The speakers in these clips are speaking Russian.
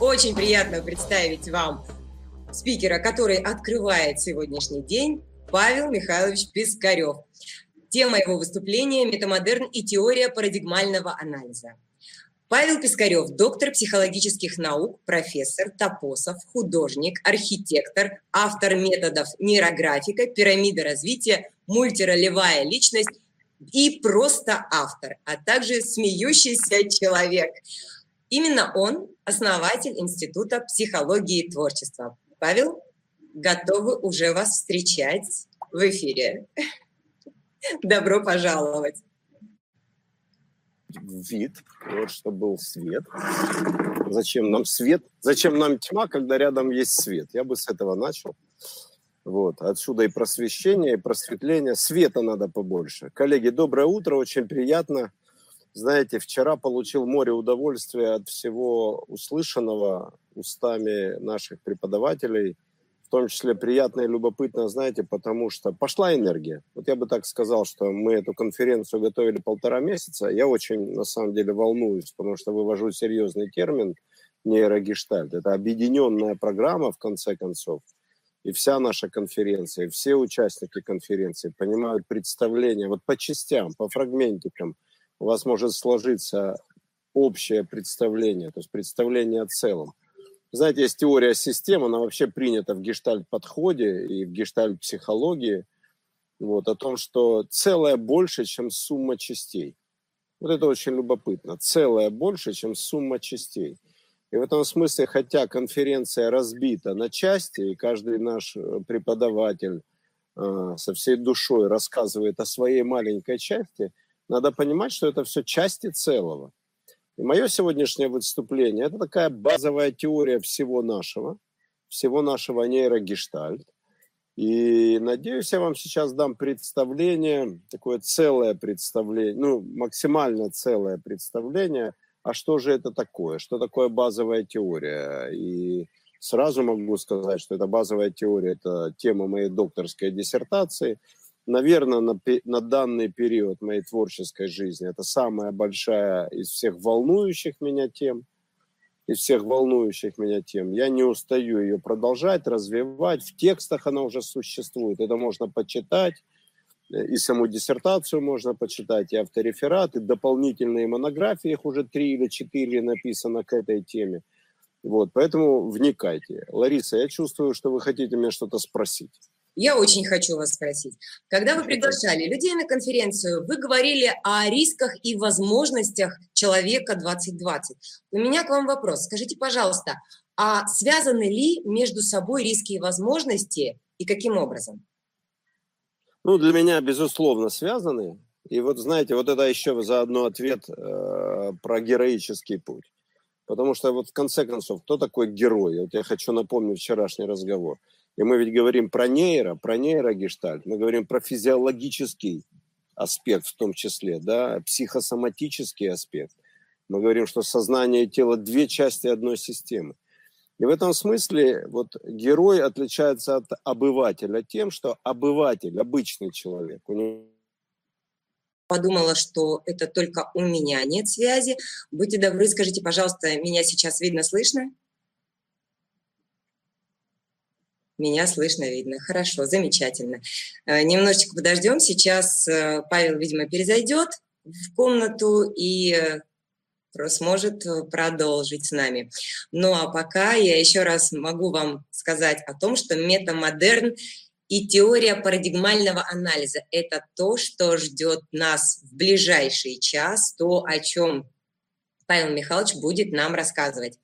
Очень приятно представить вам спикера, который открывает сегодняшний день, Павел Михайлович Пискарев. Тема его выступления – метамодерн и теория парадигмального анализа. Павел Пискарев – доктор психологических наук, профессор, топосов, художник, архитектор, автор методов нейрографика, пирамида развития, мультиролевая личность и просто автор, а также смеющийся человек. Именно он – основатель Института психологии и творчества. Павел, готовы уже вас встречать в эфире. Добро пожаловать вид, вот чтобы был свет. Зачем нам свет? Зачем нам тьма, когда рядом есть свет? Я бы с этого начал. Вот. Отсюда и просвещение, и просветление. Света надо побольше. Коллеги, доброе утро, очень приятно. Знаете, вчера получил море удовольствия от всего услышанного устами наших преподавателей – в том числе приятно и любопытно, знаете, потому что пошла энергия. Вот я бы так сказал, что мы эту конференцию готовили полтора месяца. Я очень, на самом деле, волнуюсь, потому что вывожу серьезный термин нейрогештальт. Это объединенная программа, в конце концов. И вся наша конференция, и все участники конференции понимают представление вот по частям, по фрагментикам. У вас может сложиться общее представление, то есть представление о целом. Знаете, есть теория систем, она вообще принята в гештальт-подходе и в гештальт-психологии, вот, о том, что целое больше, чем сумма частей. Вот это очень любопытно. Целое больше, чем сумма частей. И в этом смысле, хотя конференция разбита на части, и каждый наш э, преподаватель э, со всей душой рассказывает о своей маленькой части, надо понимать, что это все части целого. И мое сегодняшнее выступление – это такая базовая теория всего нашего, всего нашего нейрогештальт. И надеюсь, я вам сейчас дам представление, такое целое представление, ну, максимально целое представление, а что же это такое, что такое базовая теория. И сразу могу сказать, что эта базовая теория – это тема моей докторской диссертации – наверное, на, на данный период моей творческой жизни это самая большая из всех волнующих меня тем, из всех волнующих меня тем. Я не устаю ее продолжать, развивать. В текстах она уже существует. Это можно почитать. И саму диссертацию можно почитать, и автореферат, и дополнительные монографии, их уже три или четыре написано к этой теме. Вот, поэтому вникайте. Лариса, я чувствую, что вы хотите меня что-то спросить. Я очень хочу вас спросить. Когда вы приглашали людей на конференцию, вы говорили о рисках и возможностях человека 2020. У меня к вам вопрос. Скажите, пожалуйста, а связаны ли между собой риски и возможности и каким образом? Ну, для меня, безусловно, связаны. И вот, знаете, вот это еще заодно ответ э, про героический путь. Потому что вот в конце концов, кто такой герой? Вот я хочу напомнить вчерашний разговор. И мы ведь говорим про нейро, про нейрогештальт, мы говорим про физиологический аспект в том числе, да, психосоматический аспект. Мы говорим, что сознание и тело – две части одной системы. И в этом смысле вот герой отличается от обывателя тем, что обыватель, обычный человек, у него подумала, что это только у меня нет связи. Будьте добры, скажите, пожалуйста, меня сейчас видно, слышно? Меня слышно, видно. Хорошо, замечательно. Э, немножечко подождем. Сейчас э, Павел, видимо, перезайдет в комнату и э, сможет продолжить с нами. Ну а пока я еще раз могу вам сказать о том, что метамодерн и теория парадигмального анализа – это то, что ждет нас в ближайший час, то, о чем Павел Михайлович будет нам рассказывать.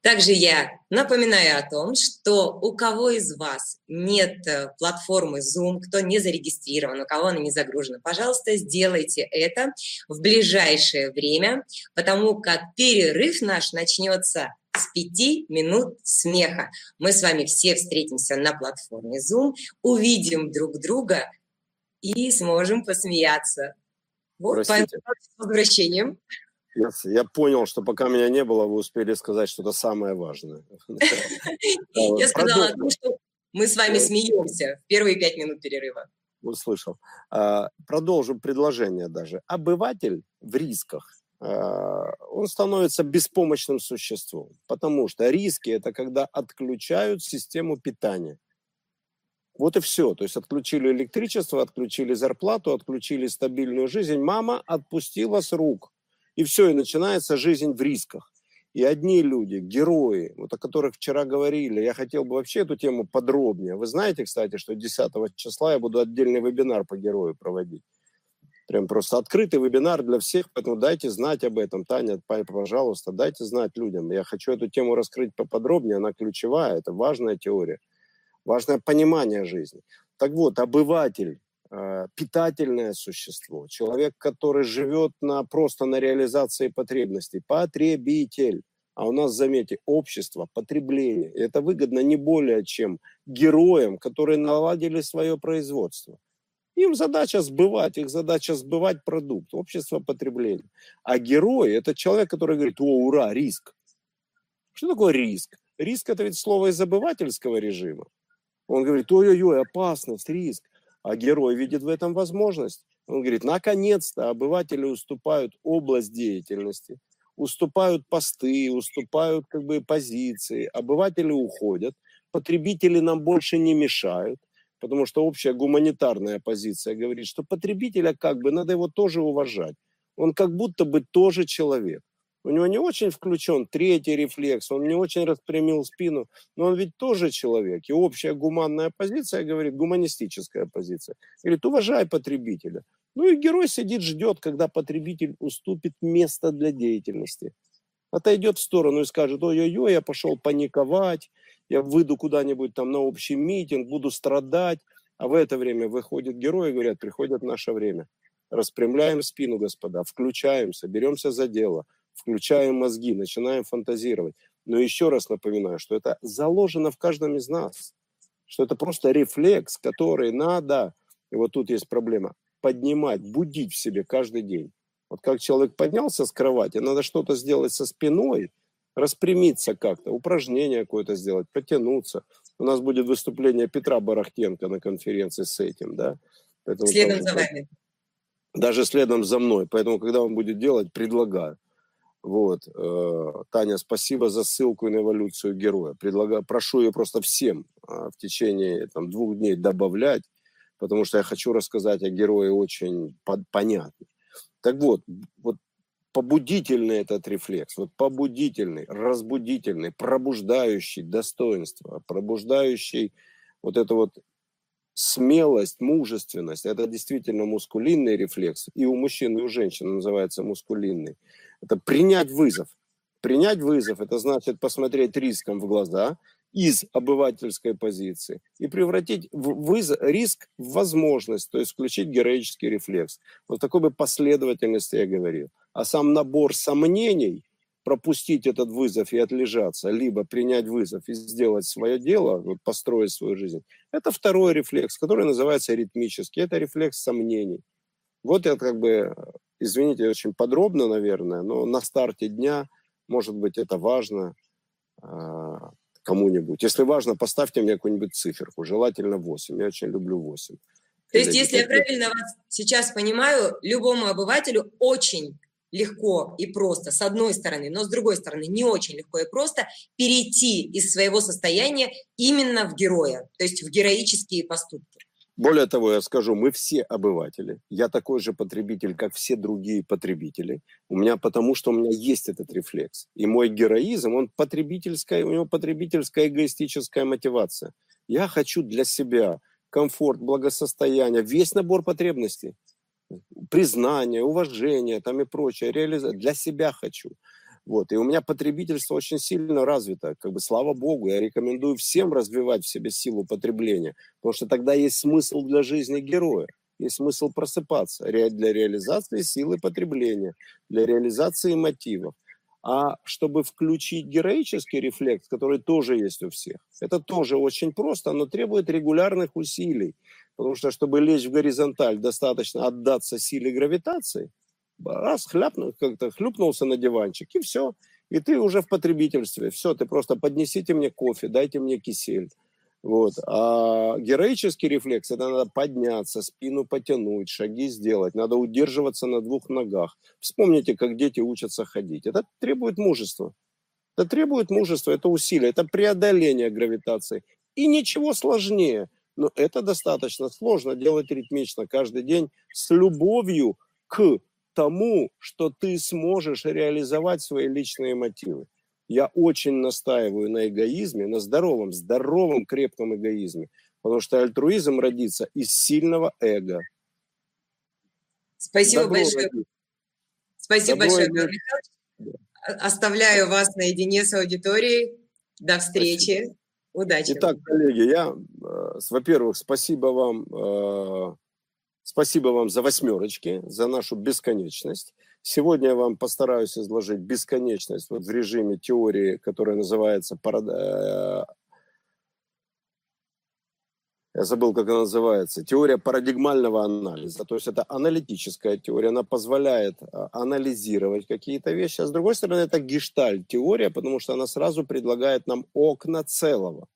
Также я напоминаю о том, что у кого из вас нет э, платформы Zoom, кто не зарегистрирован, у кого она не загружена, пожалуйста, сделайте это в ближайшее время, потому как перерыв наш начнется с пяти минут смеха. Мы с вами все встретимся на платформе Zoom, увидим друг друга и сможем посмеяться. Вот, Простите. с возвращением. Я понял, что пока меня не было, вы успели сказать что-то самое важное. Я сказала о том, что мы с вами смеемся в первые пять минут перерыва. Услышал. А, продолжу предложение даже. Обыватель в рисках. он становится беспомощным существом. Потому что риски – это когда отключают систему питания. Вот и все. То есть отключили электричество, отключили зарплату, отключили стабильную жизнь. Мама отпустила с рук. И все, и начинается жизнь в рисках. И одни люди, герои, вот о которых вчера говорили, я хотел бы вообще эту тему подробнее. Вы знаете, кстати, что 10 числа я буду отдельный вебинар по герою проводить. Прям просто открытый вебинар для всех, поэтому дайте знать об этом. Таня, пожалуйста, дайте знать людям. Я хочу эту тему раскрыть поподробнее, она ключевая, это важная теория важное понимание жизни. Так вот, обыватель, питательное существо, человек, который живет на, просто на реализации потребностей, потребитель. А у нас, заметьте, общество, потребление. И это выгодно не более чем героям, которые наладили свое производство. Им задача сбывать, их задача сбывать продукт, общество потребления. А герой – это человек, который говорит, о, ура, риск. Что такое риск? Риск – это ведь слово из обывательского режима. Он говорит, ой-ой-ой, опасность, риск. А герой видит в этом возможность. Он говорит, наконец-то обыватели уступают область деятельности, уступают посты, уступают как бы позиции, обыватели уходят, потребители нам больше не мешают, потому что общая гуманитарная позиция говорит, что потребителя как бы надо его тоже уважать. Он как будто бы тоже человек. У него не очень включен третий рефлекс, он не очень распрямил спину, но он ведь тоже человек. И общая гуманная позиция говорит, гуманистическая позиция, говорит, уважай потребителя. Ну и герой сидит, ждет, когда потребитель уступит место для деятельности. Отойдет в сторону и скажет, ой-ой-ой, я пошел паниковать, я выйду куда-нибудь там на общий митинг, буду страдать. А в это время выходит герой и говорят, приходит наше время. Распрямляем спину, господа, включаемся, беремся за дело – включаем мозги, начинаем фантазировать. Но еще раз напоминаю, что это заложено в каждом из нас, что это просто рефлекс, который надо, и вот тут есть проблема, поднимать, будить в себе каждый день. Вот как человек поднялся с кровати, надо что-то сделать со спиной, распрямиться как-то, упражнение какое-то сделать, потянуться. У нас будет выступление Петра Барахтенко на конференции с этим, да. Поэтому следом там, за вами. Даже следом за мной. Поэтому, когда он будет делать, предлагаю. Вот. Э, Таня, спасибо за ссылку на эволюцию героя. Предлагаю, прошу ее просто всем а, в течение там, двух дней добавлять, потому что я хочу рассказать о герое очень понятно. Так вот, вот побудительный этот рефлекс, вот побудительный, разбудительный, пробуждающий достоинство, пробуждающий вот это вот смелость, мужественность, это действительно мускулинный рефлекс. И у мужчин, и у женщин называется мускулинный. Это принять вызов. Принять вызов – это значит посмотреть риском в глаза из обывательской позиции и превратить вызов, риск в возможность, то есть включить героический рефлекс. Вот такой бы последовательности я говорил. А сам набор сомнений, пропустить этот вызов и отлежаться, либо принять вызов и сделать свое дело, вот построить свою жизнь, это второй рефлекс, который называется ритмический. Это рефлекс сомнений. Вот это как бы извините, очень подробно, наверное, но на старте дня, может быть, это важно а, кому-нибудь. Если важно, поставьте мне какую-нибудь циферку, желательно 8. Я очень люблю 8. То есть, если я правильно вас сейчас понимаю, любому обывателю очень легко и просто, с одной стороны, но с другой стороны, не очень легко и просто перейти из своего состояния именно в героя, то есть в героические поступки. Более того, я скажу, мы все обыватели. Я такой же потребитель, как все другие потребители. У меня потому, что у меня есть этот рефлекс. И мой героизм, он потребительская, у него потребительская эгоистическая мотивация. Я хочу для себя комфорт, благосостояние, весь набор потребностей. Признание, уважение там и прочее. Реализация. Для себя хочу. Вот. И у меня потребительство очень сильно развито. Как бы, слава богу, я рекомендую всем развивать в себе силу потребления, потому что тогда есть смысл для жизни героя. Есть смысл просыпаться для реализации силы потребления, для реализации мотивов. А чтобы включить героический рефлекс, который тоже есть у всех, это тоже очень просто, но требует регулярных усилий. Потому что, чтобы лечь в горизонталь, достаточно отдаться силе гравитации – раз хляпнул, как-то хлюпнулся на диванчик, и все. И ты уже в потребительстве. Все, ты просто поднесите мне кофе, дайте мне кисель. Вот. А героический рефлекс – это надо подняться, спину потянуть, шаги сделать. Надо удерживаться на двух ногах. Вспомните, как дети учатся ходить. Это требует мужества. Это требует мужества, это усилие, это преодоление гравитации. И ничего сложнее. Но это достаточно сложно делать ритмично каждый день с любовью к тому, что ты сможешь реализовать свои личные мотивы. Я очень настаиваю на эгоизме, на здоровом, здоровом, крепком эгоизме, потому что альтруизм родится из сильного эго. Спасибо Добро большое. Родится. Спасибо Добро большое, Михаил Михайлович. Оставляю вас наедине с аудиторией. До встречи. Спасибо. Удачи. Итак, коллеги, я, э, во-первых, спасибо вам, э, спасибо вам за восьмерочки, за нашу бесконечность. Сегодня я вам постараюсь изложить бесконечность вот в режиме теории, которая называется э, я забыл, как она называется, теория парадигмального анализа. То есть это аналитическая теория, она позволяет а, анализировать какие-то вещи, а с другой стороны это гештальт-теория, потому что она сразу предлагает нам окна целого.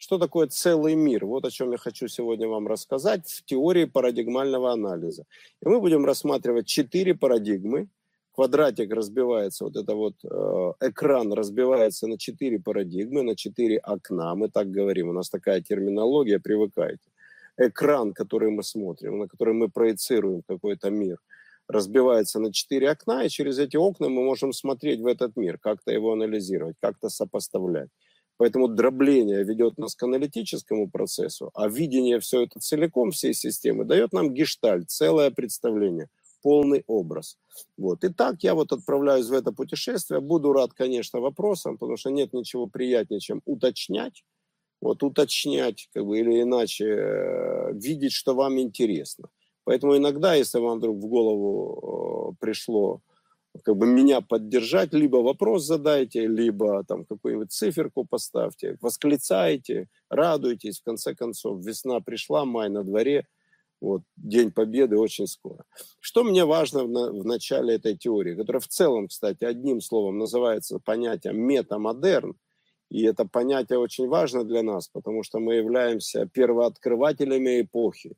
Что такое целый мир? Вот о чем я хочу сегодня вам рассказать в теории парадигмального анализа. И мы будем рассматривать четыре парадигмы. Квадратик разбивается, вот это вот э, экран разбивается на четыре парадигмы, на четыре окна. Мы так говорим, у нас такая терминология, привыкайте. Экран, который мы смотрим, на который мы проецируем какой-то мир, разбивается на четыре окна, и через эти окна мы можем смотреть в этот мир, как-то его анализировать, как-то сопоставлять. Поэтому дробление ведет нас к аналитическому процессу, а видение все это целиком, всей системы, дает нам гештальт, целое представление, полный образ. Вот. Итак, я вот отправляюсь в это путешествие. Буду рад, конечно, вопросам, потому что нет ничего приятнее, чем уточнять. Вот уточнять, как бы, или иначе э, видеть, что вам интересно. Поэтому иногда, если вам вдруг в голову э, пришло как бы меня поддержать, либо вопрос задайте, либо там какую-нибудь циферку поставьте, восклицайте, радуйтесь. В конце концов, весна пришла, май на дворе, вот, День Победы очень скоро. Что мне важно в, на, в начале этой теории, которая в целом, кстати, одним словом называется понятием метамодерн, и это понятие очень важно для нас, потому что мы являемся первооткрывателями эпохи.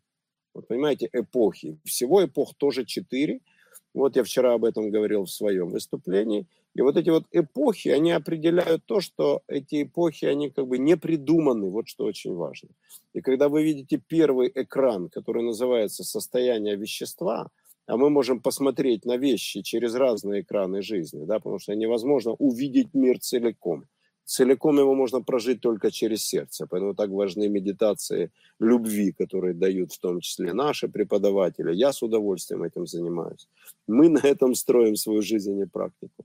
Вот понимаете, эпохи. Всего эпох тоже четыре – вот я вчера об этом говорил в своем выступлении. И вот эти вот эпохи, они определяют то, что эти эпохи, они как бы не придуманы, вот что очень важно. И когда вы видите первый экран, который называется «Состояние вещества», а мы можем посмотреть на вещи через разные экраны жизни, да, потому что невозможно увидеть мир целиком – целиком его можно прожить только через сердце. Поэтому так важны медитации любви, которые дают в том числе наши преподаватели. Я с удовольствием этим занимаюсь. Мы на этом строим свою жизнь и практику.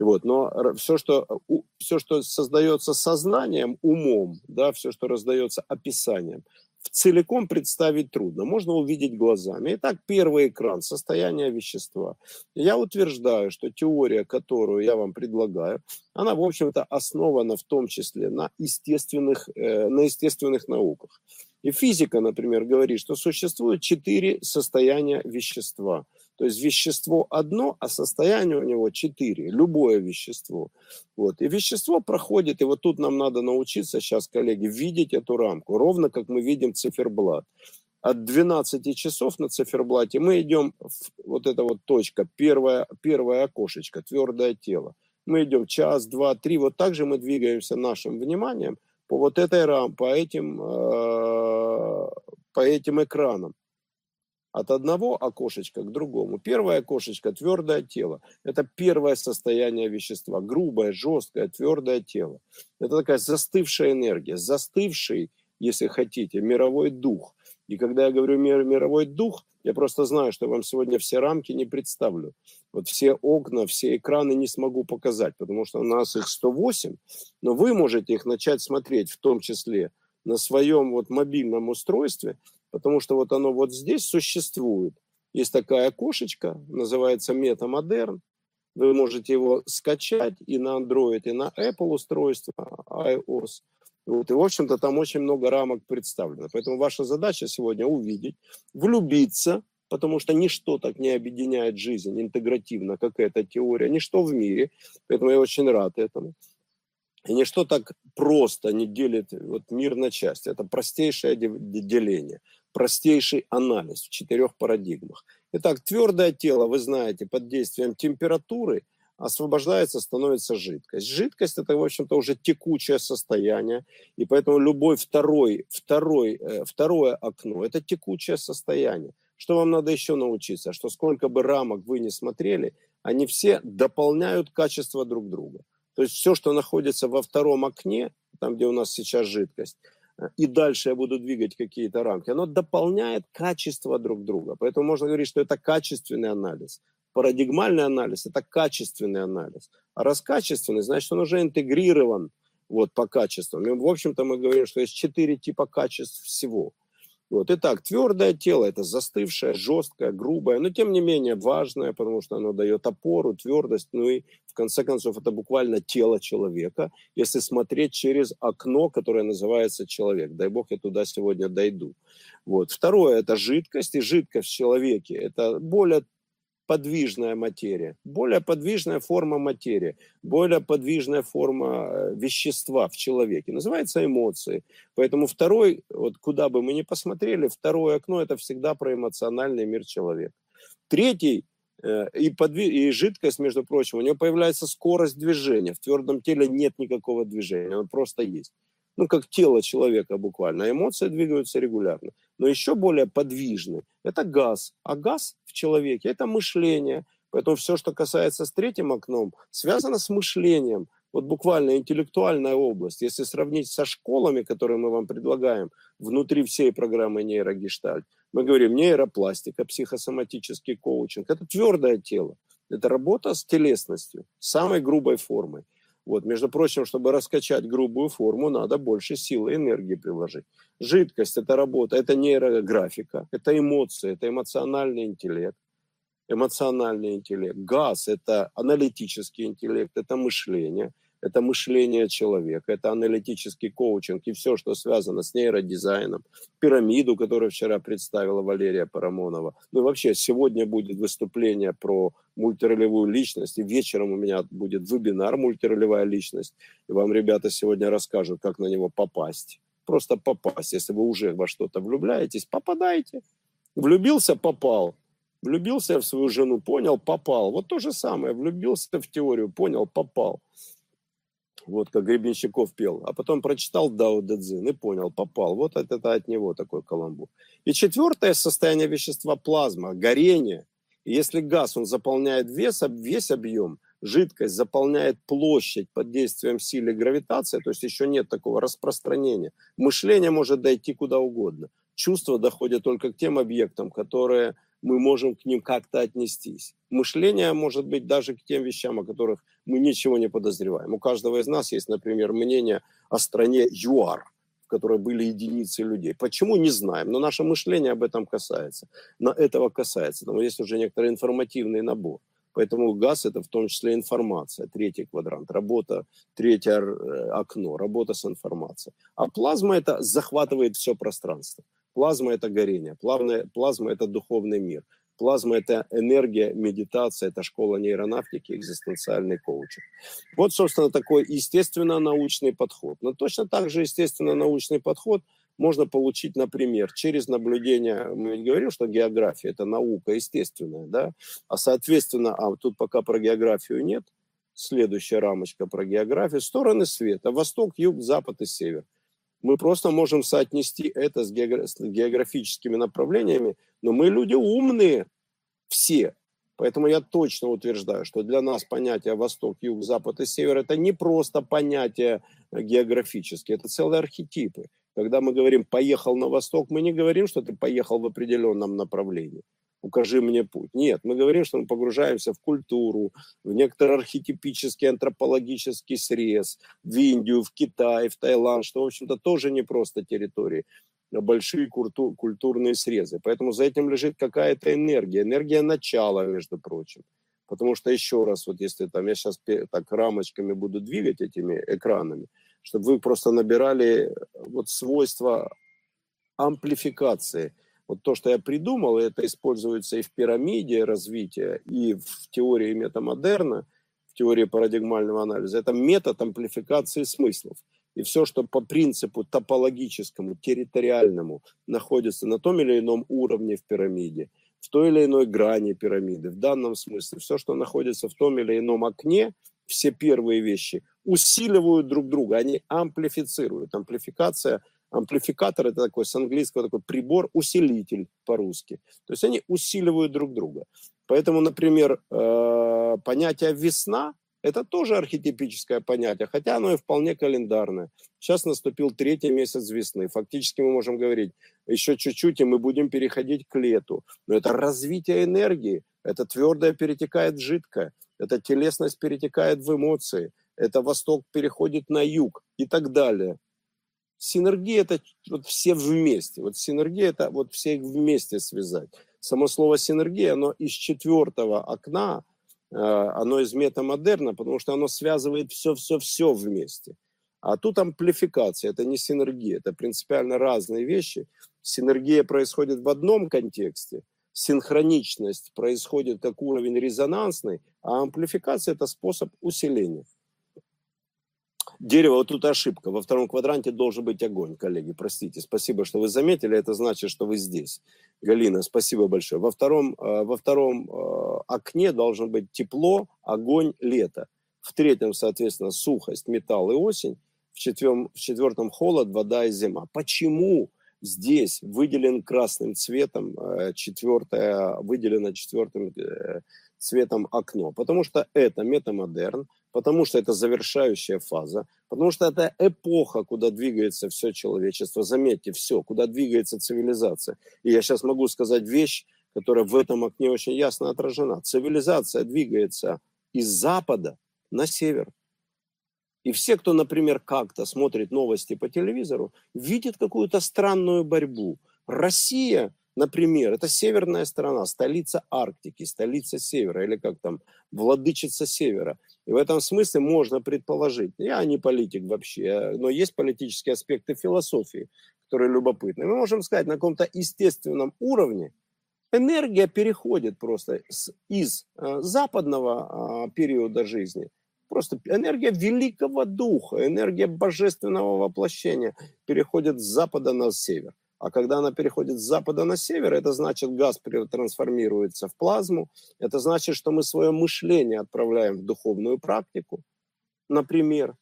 Вот. Но все что, все, что создается сознанием, умом, да, все, что раздается описанием, целиком представить трудно. Можно увидеть глазами. Итак, первый экран – состояние вещества. Я утверждаю, что теория, которую я вам предлагаю, она, в общем-то, основана в том числе на естественных, э, на естественных науках. И физика, например, говорит, что существует четыре состояния вещества. То есть вещество одно, а состояние у него четыре. Любое вещество. Вот. И вещество проходит, и вот тут нам надо научиться сейчас, коллеги, видеть эту рамку, ровно как мы видим циферблат. От 12 часов на циферблате мы идем, в вот эта вот точка, первое, первое окошечко, твердое тело. Мы идем час, два, три, вот так же мы двигаемся нашим вниманием по вот этой рамке, по этим, э, по этим экранам. От одного окошечка к другому. Первое окошечко – твердое тело. Это первое состояние вещества. Грубое, жесткое, твердое тело. Это такая застывшая энергия, застывший, если хотите, мировой дух. И когда я говорю мировой дух, я просто знаю, что вам сегодня все рамки не представлю. Вот все окна, все экраны не смогу показать, потому что у нас их 108, но вы можете их начать смотреть в том числе на своем вот мобильном устройстве, потому что вот оно вот здесь существует. Есть такая окошечко, называется метамодерн. Вы можете его скачать и на Android, и на Apple устройство, iOS. Вот, и, в общем-то, там очень много рамок представлено. Поэтому ваша задача сегодня увидеть, влюбиться, потому что ничто так не объединяет жизнь интегративно, как эта теория, ничто в мире. Поэтому я очень рад этому. И ничто так просто не делит вот мир на части. Это простейшее деление, простейший анализ в четырех парадигмах. Итак, твердое тело, вы знаете, под действием температуры освобождается, становится жидкость. Жидкость это, в общем-то, уже текучее состояние, и поэтому любой второй, второй, э, второе окно – это текучее состояние. Что вам надо еще научиться? Что сколько бы рамок вы не смотрели, они все дополняют качество друг друга. То есть все, что находится во втором окне, там, где у нас сейчас жидкость, и дальше я буду двигать какие-то рамки, оно дополняет качество друг друга. Поэтому можно говорить, что это качественный анализ. Парадигмальный анализ – это качественный анализ. А раз качественный, значит, он уже интегрирован вот, по качествам. И, в общем-то, мы говорим, что есть четыре типа качеств всего – вот. Итак, твердое тело – это застывшее, жесткое, грубое, но тем не менее важное, потому что оно дает опору, твердость, ну и в конце концов это буквально тело человека, если смотреть через окно, которое называется человек. Дай бог я туда сегодня дойду. Вот. Второе – это жидкость, и жидкость в человеке – это более подвижная материя, более подвижная форма материи, более подвижная форма э, вещества в человеке. Называется эмоции. Поэтому второй, вот куда бы мы ни посмотрели, второе окно – это всегда про эмоциональный мир человека. Третий э, и, подви... и жидкость, между прочим, у нее появляется скорость движения. В твердом теле нет никакого движения, оно просто есть ну, как тело человека буквально. Эмоции двигаются регулярно. Но еще более подвижны – это газ. А газ в человеке – это мышление. Поэтому все, что касается с третьим окном, связано с мышлением. Вот буквально интеллектуальная область. Если сравнить со школами, которые мы вам предлагаем внутри всей программы нейрогештальт, мы говорим нейропластика, психосоматический коучинг. Это твердое тело. Это работа с телесностью, самой грубой формой. Вот, между прочим, чтобы раскачать грубую форму, надо больше силы и энергии приложить. Жидкость – это работа, это нейрографика, это эмоции, это эмоциональный интеллект. Эмоциональный интеллект. Газ – это аналитический интеллект, это мышление – это мышление человека, это аналитический коучинг и все, что связано с нейродизайном, пирамиду, которую вчера представила Валерия Парамонова. Ну и вообще, сегодня будет выступление про мультиролевую личность, и вечером у меня будет вебинар «Мультиролевая личность», и вам ребята сегодня расскажут, как на него попасть. Просто попасть. Если вы уже во что-то влюбляетесь, попадайте. Влюбился – попал. Влюбился в свою жену, понял, попал. Вот то же самое. Влюбился в теорию, понял, попал вот как Гребенщиков пел, а потом прочитал Дао Дэцзин и понял, попал. Вот это, это от него такой каламбур. И четвертое состояние вещества плазма, горение. И если газ, он заполняет вес, весь объем, жидкость заполняет площадь под действием силы гравитации, то есть еще нет такого распространения. Мышление может дойти куда угодно. Чувства доходят только к тем объектам, которые мы можем к ним как-то отнестись. Мышление может быть даже к тем вещам, о которых мы ничего не подозреваем. У каждого из нас есть, например, мнение о стране ЮАР, в которой были единицы людей. Почему, не знаем, но наше мышление об этом касается. На этого касается. Там есть уже некоторый информативный набор. Поэтому газ – это в том числе информация, третий квадрант, работа, третье э, окно, работа с информацией. А плазма – это захватывает все пространство. Плазма – это горение, плазма, плазма – это духовный мир. Плазма – это энергия, медитация, это школа нейронавтики, экзистенциальный коучинг. Вот, собственно, такой естественно-научный подход. Но точно так же естественно-научный подход можно получить, например, через наблюдение, мы говорим, что география – это наука естественная, да, а соответственно, а тут пока про географию нет, следующая рамочка про географию, стороны света, восток, юг, запад и север – мы просто можем соотнести это с, географическими направлениями, но мы люди умные все. Поэтому я точно утверждаю, что для нас понятие Восток, Юг, Запад и Север – это не просто понятия географические, это целые архетипы. Когда мы говорим «поехал на Восток», мы не говорим, что ты поехал в определенном направлении укажи мне путь. Нет, мы говорим, что мы погружаемся в культуру, в некоторый архетипический антропологический срез, в Индию, в Китай, в Таиланд, что, в общем-то, тоже не просто территории, а большие культур, культурные срезы. Поэтому за этим лежит какая-то энергия, энергия начала, между прочим. Потому что еще раз, вот если там я сейчас так рамочками буду двигать этими экранами, чтобы вы просто набирали вот свойства амплификации – вот то, что я придумал, это используется и в пирамиде развития, и в теории метамодерна, в теории парадигмального анализа. Это метод амплификации смыслов. И все, что по принципу топологическому, территориальному находится на том или ином уровне в пирамиде, в той или иной грани пирамиды, в данном смысле, все, что находится в том или ином окне, все первые вещи усиливают друг друга, они амплифицируют. Амплификация – Амплификатор это такой с английского такой прибор, усилитель по-русски. То есть они усиливают друг друга. Поэтому, например, э, понятие весна это тоже архетипическое понятие, хотя оно и вполне календарное. Сейчас наступил третий месяц весны. Фактически мы можем говорить, еще чуть-чуть, и мы будем переходить к лету. Но это развитие энергии, это твердое перетекает в жидкое, это телесность перетекает в эмоции, это восток переходит на юг и так далее. Синергия это вот все вместе. Вот синергия это вот все их вместе связать. Само слово синергия, оно из четвертого окна, э, оно из метамодерна, потому что оно связывает все-все-все вместе. А тут амплификация, это не синергия, это принципиально разные вещи. Синергия происходит в одном контексте, синхроничность происходит как уровень резонансный, а амплификация это способ усиления. Дерево, вот тут ошибка. Во втором квадранте должен быть огонь, коллеги. Простите, спасибо, что вы заметили. Это значит, что вы здесь. Галина, спасибо большое. Во втором, э, во втором э, окне должен быть тепло, огонь, лето. В третьем, соответственно, сухость, металл и осень. В четвертом, в четвертом холод, вода и зима. Почему здесь выделен красным цветом, э, четвертое, выделено четвертым цветом окно? Потому что это метамодерн, потому что это завершающая фаза, потому что это эпоха, куда двигается все человечество. Заметьте, все, куда двигается цивилизация. И я сейчас могу сказать вещь, которая в этом окне очень ясно отражена. Цивилизация двигается из запада на север. И все, кто, например, как-то смотрит новости по телевизору, видит какую-то странную борьбу. Россия Например, это северная страна, столица Арктики, столица Севера, или как там, владычица Севера. И в этом смысле можно предположить, я не политик вообще, но есть политические аспекты философии, которые любопытны. Мы можем сказать, на каком-то естественном уровне энергия переходит просто из э, западного а, периода жизни, просто энергия великого духа, энергия божественного воплощения переходит с запада на север. А когда она переходит с запада на север, это значит, газ трансформируется в плазму. Это значит, что мы свое мышление отправляем в духовную практику, например.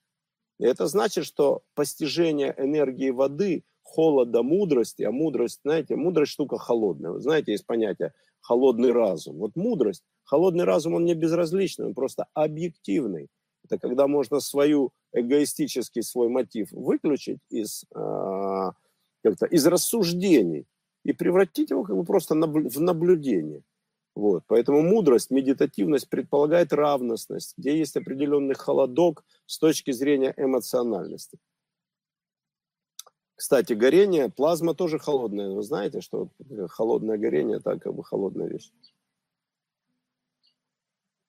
И это значит, что постижение энергии воды, холода, мудрости, а мудрость, знаете, мудрость штука холодная. Вы знаете, есть понятие холодный разум. Вот мудрость, холодный разум, он не безразличный, он просто объективный. Это когда можно свою эгоистический свой мотив выключить из э, как-то из рассуждений и превратить его как бы просто в наблюдение. Вот. Поэтому мудрость, медитативность предполагает равностность, где есть определенный холодок с точки зрения эмоциональности. Кстати, горение, плазма тоже холодная. Вы знаете, что холодное горение, это как бы холодная вещь.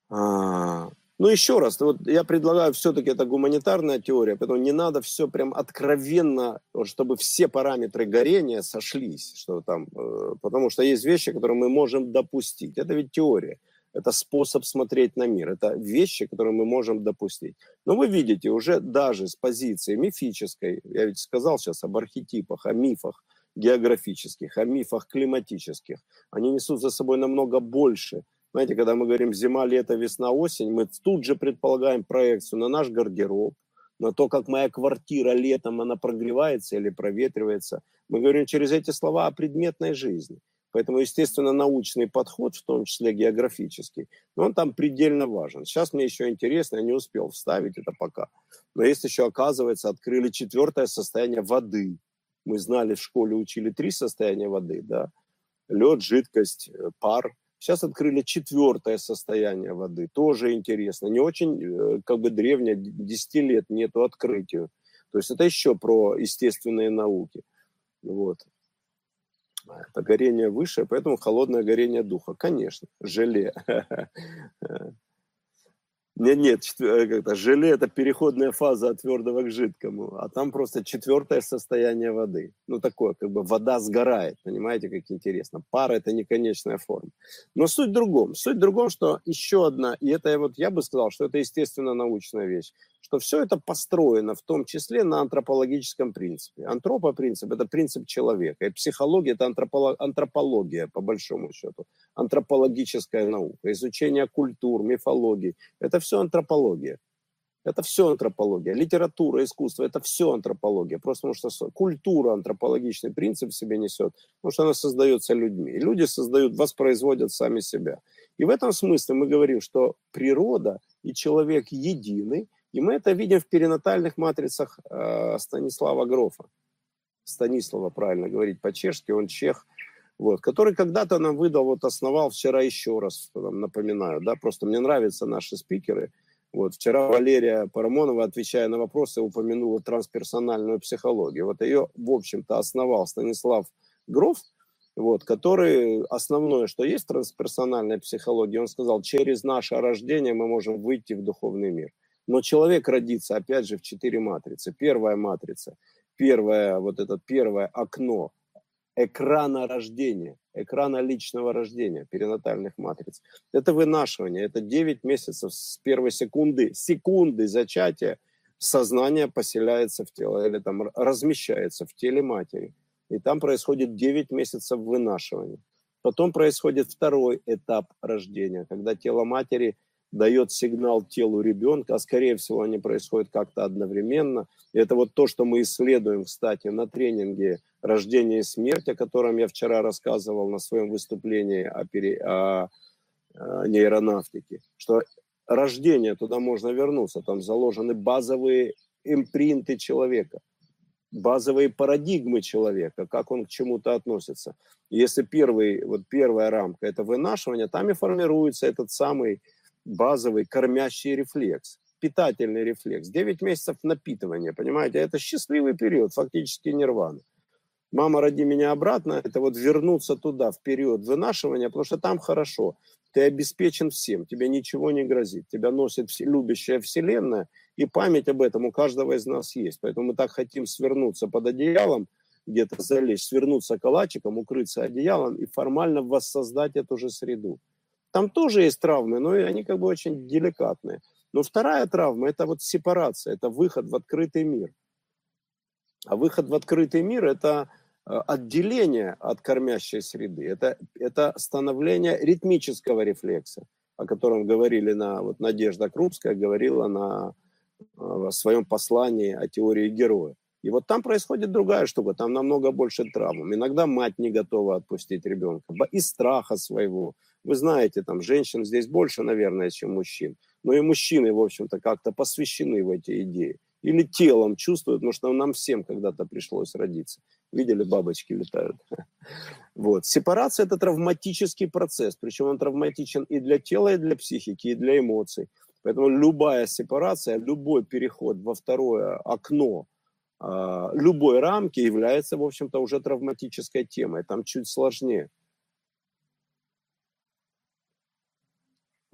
А, ну, еще раз, вот я предлагаю все-таки это гуманитарная теория, поэтому не надо все прям откровенно, чтобы все параметры горения сошлись, что там, э, потому что есть вещи, которые мы можем допустить. Это ведь теория, это способ смотреть на мир, это вещи, которые мы можем допустить. Но вы видите, уже даже с позиции мифической, я ведь сказал сейчас об архетипах, о мифах географических, о мифах климатических, они несут за собой намного больше – знаете, когда мы говорим зима, лето, весна, осень, мы тут же предполагаем проекцию на наш гардероб, на то, как моя квартира летом, она прогревается или проветривается. Мы говорим через эти слова о предметной жизни. Поэтому, естественно, научный подход, в том числе географический, но он там предельно важен. Сейчас мне еще интересно, я не успел вставить это пока. Но есть еще, оказывается, открыли четвертое состояние воды. Мы знали, в школе учили три состояния воды, да. Лед, жидкость, э, пар. Сейчас открыли четвертое состояние воды, тоже интересно. Не очень, э, как бы древнее, 10 лет нету открытию. То есть это еще про естественные науки. Вот. Это горение выше, поэтому холодное горение духа. Конечно, желе. Нет, нет, э, как-то желе – это переходная фаза от твердого к жидкому, а там просто четвертое состояние воды. Ну, такое, как бы вода сгорает, понимаете, как интересно. Пара – это не конечная форма. Но суть в другом. Суть в другом, что еще одна, и это вот я бы сказал, что это естественно научная вещь, что все это построено в том числе на антропологическом принципе. Антропопринцип – это принцип человека, и психология – это антропология, по большому счету, антропологическая наука, изучение культур, мифологии – это все антропология. Это все антропология. Литература, искусство – это все антропология. Просто потому что культура антропологичный принцип в себе несет, потому что она создается людьми. И люди создают, воспроизводят сами себя. И в этом смысле мы говорим, что природа и человек едины, и мы это видим в перинатальных матрицах э, Станислава Грофа. Станислава, правильно говорить по-чешски, он чех, вот, который когда-то нам выдал, вот основал вчера еще раз, напоминаю, да, просто мне нравятся наши спикеры. Вот, вчера Валерия Парамонова, отвечая на вопросы, упомянула трансперсональную психологию. Вот ее, в общем-то, основал Станислав Гроф, вот, который основное, что есть трансперсональная психология, он сказал, через наше рождение мы можем выйти в духовный мир. Но человек родится, опять же, в четыре матрицы. Первая матрица, первое, вот это первое окно – экрана рождения, экрана личного рождения, перинатальных матриц. Это вынашивание, это 9 месяцев с первой секунды, секунды зачатия сознание поселяется в тело или там размещается в теле матери. И там происходит 9 месяцев вынашивания. Потом происходит второй этап рождения, когда тело матери – дает сигнал телу ребенка, а скорее всего они происходят как-то одновременно. И это вот то, что мы исследуем, кстати, на тренинге «Рождение и смерть», о котором я вчера рассказывал на своем выступлении о, пере... о... о нейронавтике, что рождение, туда можно вернуться, там заложены базовые импринты человека, базовые парадигмы человека, как он к чему-то относится. Если первый, вот первая рамка – это вынашивание, там и формируется этот самый базовый кормящий рефлекс, питательный рефлекс. 9 месяцев напитывания, понимаете, это счастливый период, фактически нирвана. Мама, роди меня обратно, это вот вернуться туда, в период вынашивания, потому что там хорошо. Ты обеспечен всем, тебе ничего не грозит. Тебя носит любящая вселенная, и память об этом у каждого из нас есть. Поэтому мы так хотим свернуться под одеялом, где-то залечь, свернуться калачиком, укрыться одеялом и формально воссоздать эту же среду. Там тоже есть травмы, но они как бы очень деликатные. Но вторая травма – это вот сепарация, это выход в открытый мир. А выход в открытый мир – это э, отделение от кормящей среды, это, это становление ритмического рефлекса, о котором говорили на, вот Надежда Крупская говорила на э, в своем послании о теории героя. И вот там происходит другая штука, там намного больше травм. Иногда мать не готова отпустить ребенка из страха своего. Вы знаете, там женщин здесь больше, наверное, чем мужчин. Но и мужчины, в общем-то, как-то посвящены в эти идеи. Или телом чувствуют, потому что нам всем когда-то пришлось родиться. Видели, бабочки летают. Вот. Сепарация – это травматический процесс. Причем он травматичен и для тела, и для психики, и для эмоций. Поэтому любая сепарация, любой переход во второе окно любой рамки является, в общем-то, уже травматической темой. Там чуть сложнее.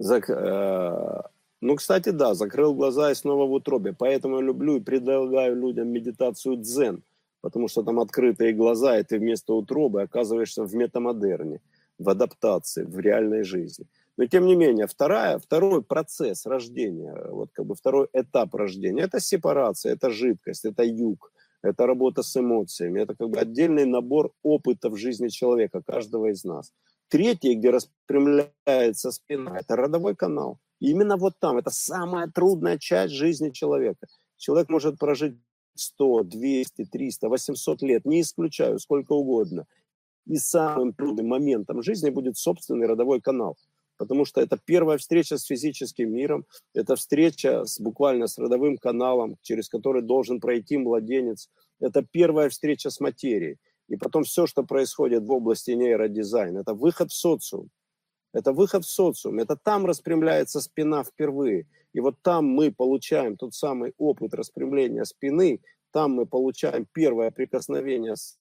Зак... Э, ну, кстати, да, закрыл глаза и снова в утробе. Поэтому я люблю и предлагаю людям медитацию дзен, потому что там открытые глаза, и ты вместо утробы оказываешься в метамодерне, в адаптации, в реальной жизни. Но тем не менее, вторая, второй процесс рождения, вот как бы второй этап рождения, это сепарация, это жидкость, это юг, это работа с эмоциями, это как бы отдельный набор опыта в жизни человека, каждого из нас. Третий, где распрямляется спина, это родовой канал. И именно вот там, это самая трудная часть жизни человека. Человек может прожить 100, 200, 300, 800 лет, не исключаю, сколько угодно. И самым трудным моментом жизни будет собственный родовой канал – потому что это первая встреча с физическим миром, это встреча с, буквально с родовым каналом, через который должен пройти младенец, это первая встреча с материей. И потом все, что происходит в области нейродизайна, это выход в социум. Это выход в социум, это там распрямляется спина впервые. И вот там мы получаем тот самый опыт распрямления спины, там мы получаем первое прикосновение с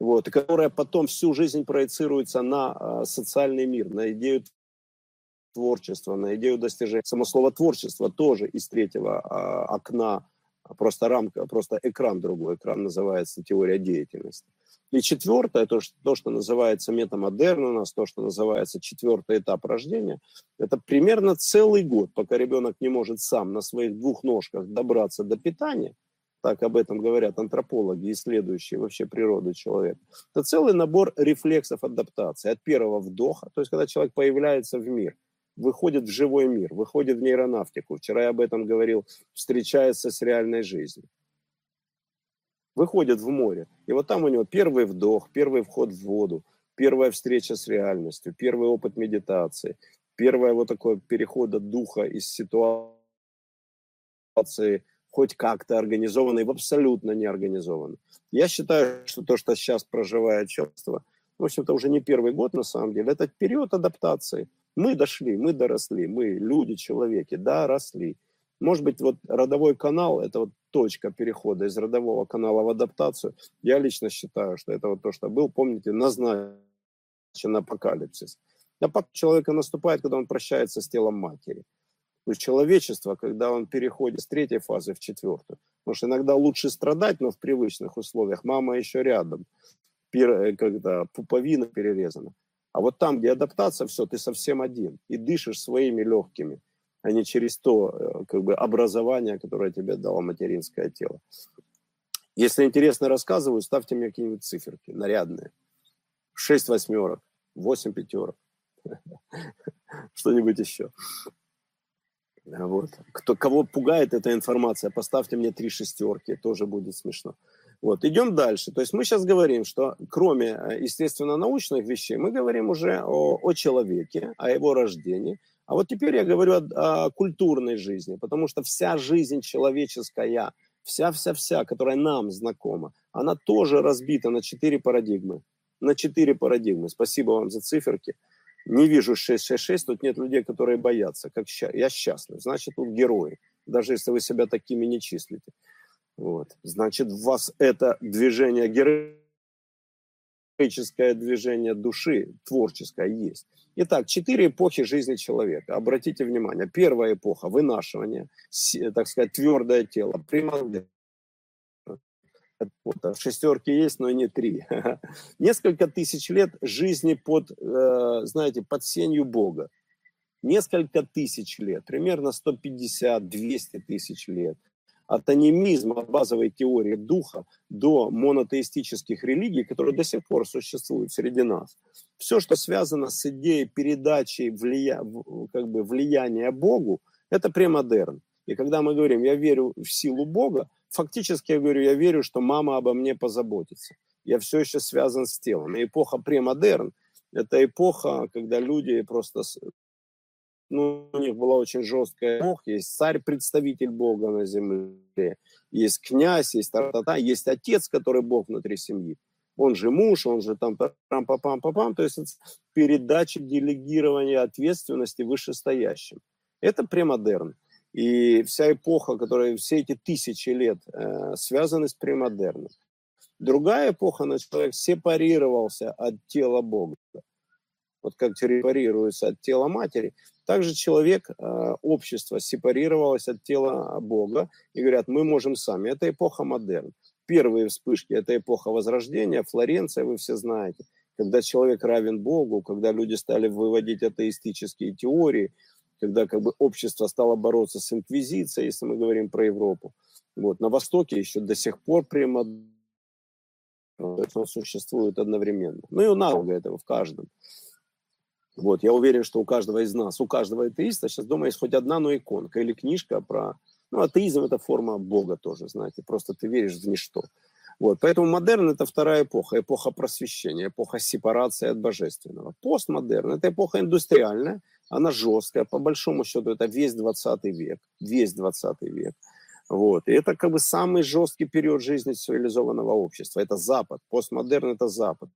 вот, и которая потом всю жизнь проецируется на э, социальный мир, на идею творчества, на идею достижения. Само слово творчество тоже из третьего а, окна, просто рамка, просто экран другой, экран называется теория деятельности. И четвертое, то, что, то, что называется метамодерн у нас, то, что называется четвертый этап рождения, это примерно целый год, пока ребенок не может сам на своих двух ножках добраться до питания, так об этом говорят антропологи, исследующие вообще природу человека, это целый набор рефлексов адаптации. От первого вдоха, то есть когда человек появляется в мир, выходит в живой мир, выходит в нейронавтику. Вчера я об этом говорил, встречается с реальной жизнью выходит в море. И вот там у него первый вдох, первый вход в воду, первая встреча с реальностью, первый опыт медитации, первое вот такое перехода духа из ситуации хоть как-то организованной в абсолютно неорганизованной. Я считаю, что то, что сейчас проживает человечество, в общем-то, уже не первый год на самом деле, это период адаптации. Мы дошли, мы доросли, мы люди, человеки, доросли. Может быть, вот родовой канал – это вот точка перехода из родового канала в адаптацию. Я лично считаю, что это вот то, что был, помните, назначен апокалипсис. Апок человека наступает, когда он прощается с телом матери. То есть человечество, когда он переходит с третьей фазы в четвертую. Потому что иногда лучше страдать, но в привычных условиях. Мама еще рядом, э, когда пуповина перерезана. А вот там, где адаптация, все, ты совсем один. И дышишь своими легкими а не через то э, как бы, образование, которое тебе дало материнское тело. Если интересно рассказываю, ставьте мне какие-нибудь циферки нарядные. Шесть восьмерок, восемь пятерок, что-нибудь еще. Вот. Кто, кого пугает эта информация, поставьте мне три шестерки, тоже будет смешно. Вот, идем дальше. То есть мы сейчас говорим, что кроме э, естественно-научных вещей, мы говорим уже о, о человеке, о его рождении, а вот теперь я говорю о, о культурной жизни, потому что вся жизнь человеческая, вся-вся-вся, которая нам знакома, она тоже разбита на четыре парадигмы. На четыре парадигмы. Спасибо вам за циферки. Не вижу 666, тут нет людей, которые боятся. Как ща... Я счастлив. Значит, тут герои. Даже если вы себя такими не числите. Вот. Значит, в вас это движение героическое движение души, творческое есть. Итак, четыре эпохи жизни человека. Обратите внимание. Первая эпоха – вынашивания, так сказать, твердое тело, примордие. Вот, шестерки есть, но не три. Несколько тысяч лет жизни под, э, знаете, под сенью Бога. Несколько тысяч лет, примерно 150-200 тысяч лет от анимизма, базовой теории духа до монотеистических религий, которые до сих пор существуют среди нас. Все, что связано с идеей передачи влия... как бы влияния Богу, это премодерн. И когда мы говорим, я верю в силу Бога, фактически я говорю, я верю, что мама обо мне позаботится. Я все еще связан с телом. Эпоха премодерн – это эпоха, когда люди просто ну, у них была очень жесткая бог, есть царь-представитель Бога на земле, есть князь, есть тата, есть отец, который Бог внутри семьи. Он же муж, он же там пам пам пам пам пам то есть передача делегирования ответственности вышестоящим. Это премодерн. И вся эпоха, которая все эти тысячи лет э, связаны с премодерном. Другая эпоха, на человек сепарировался от тела Бога. Вот как сепарируется от тела матери, также человек, э, общество сепарировалось от тела Бога и говорят, мы можем сами. Это эпоха модерн. Первые вспышки – это эпоха Возрождения, Флоренция, вы все знаете. Когда человек равен Богу, когда люди стали выводить атеистические теории, когда как бы общество стало бороться с инквизицией, если мы говорим про Европу. Вот. На Востоке еще до сих пор прямо он существует одновременно. Ну и аналога этого в каждом. Вот, я уверен, что у каждого из нас, у каждого атеиста сейчас дома есть хоть одна, но иконка или книжка про... Ну, атеизм – это форма Бога тоже, знаете, просто ты веришь в ничто. Вот, поэтому модерн – это вторая эпоха, эпоха просвещения, эпоха сепарации от божественного. Постмодерн – это эпоха индустриальная, она жесткая, по большому счету это весь 20 век, весь 20 век. Вот. И это как бы самый жесткий период жизни цивилизованного общества. Это Запад. Постмодерн – это Запад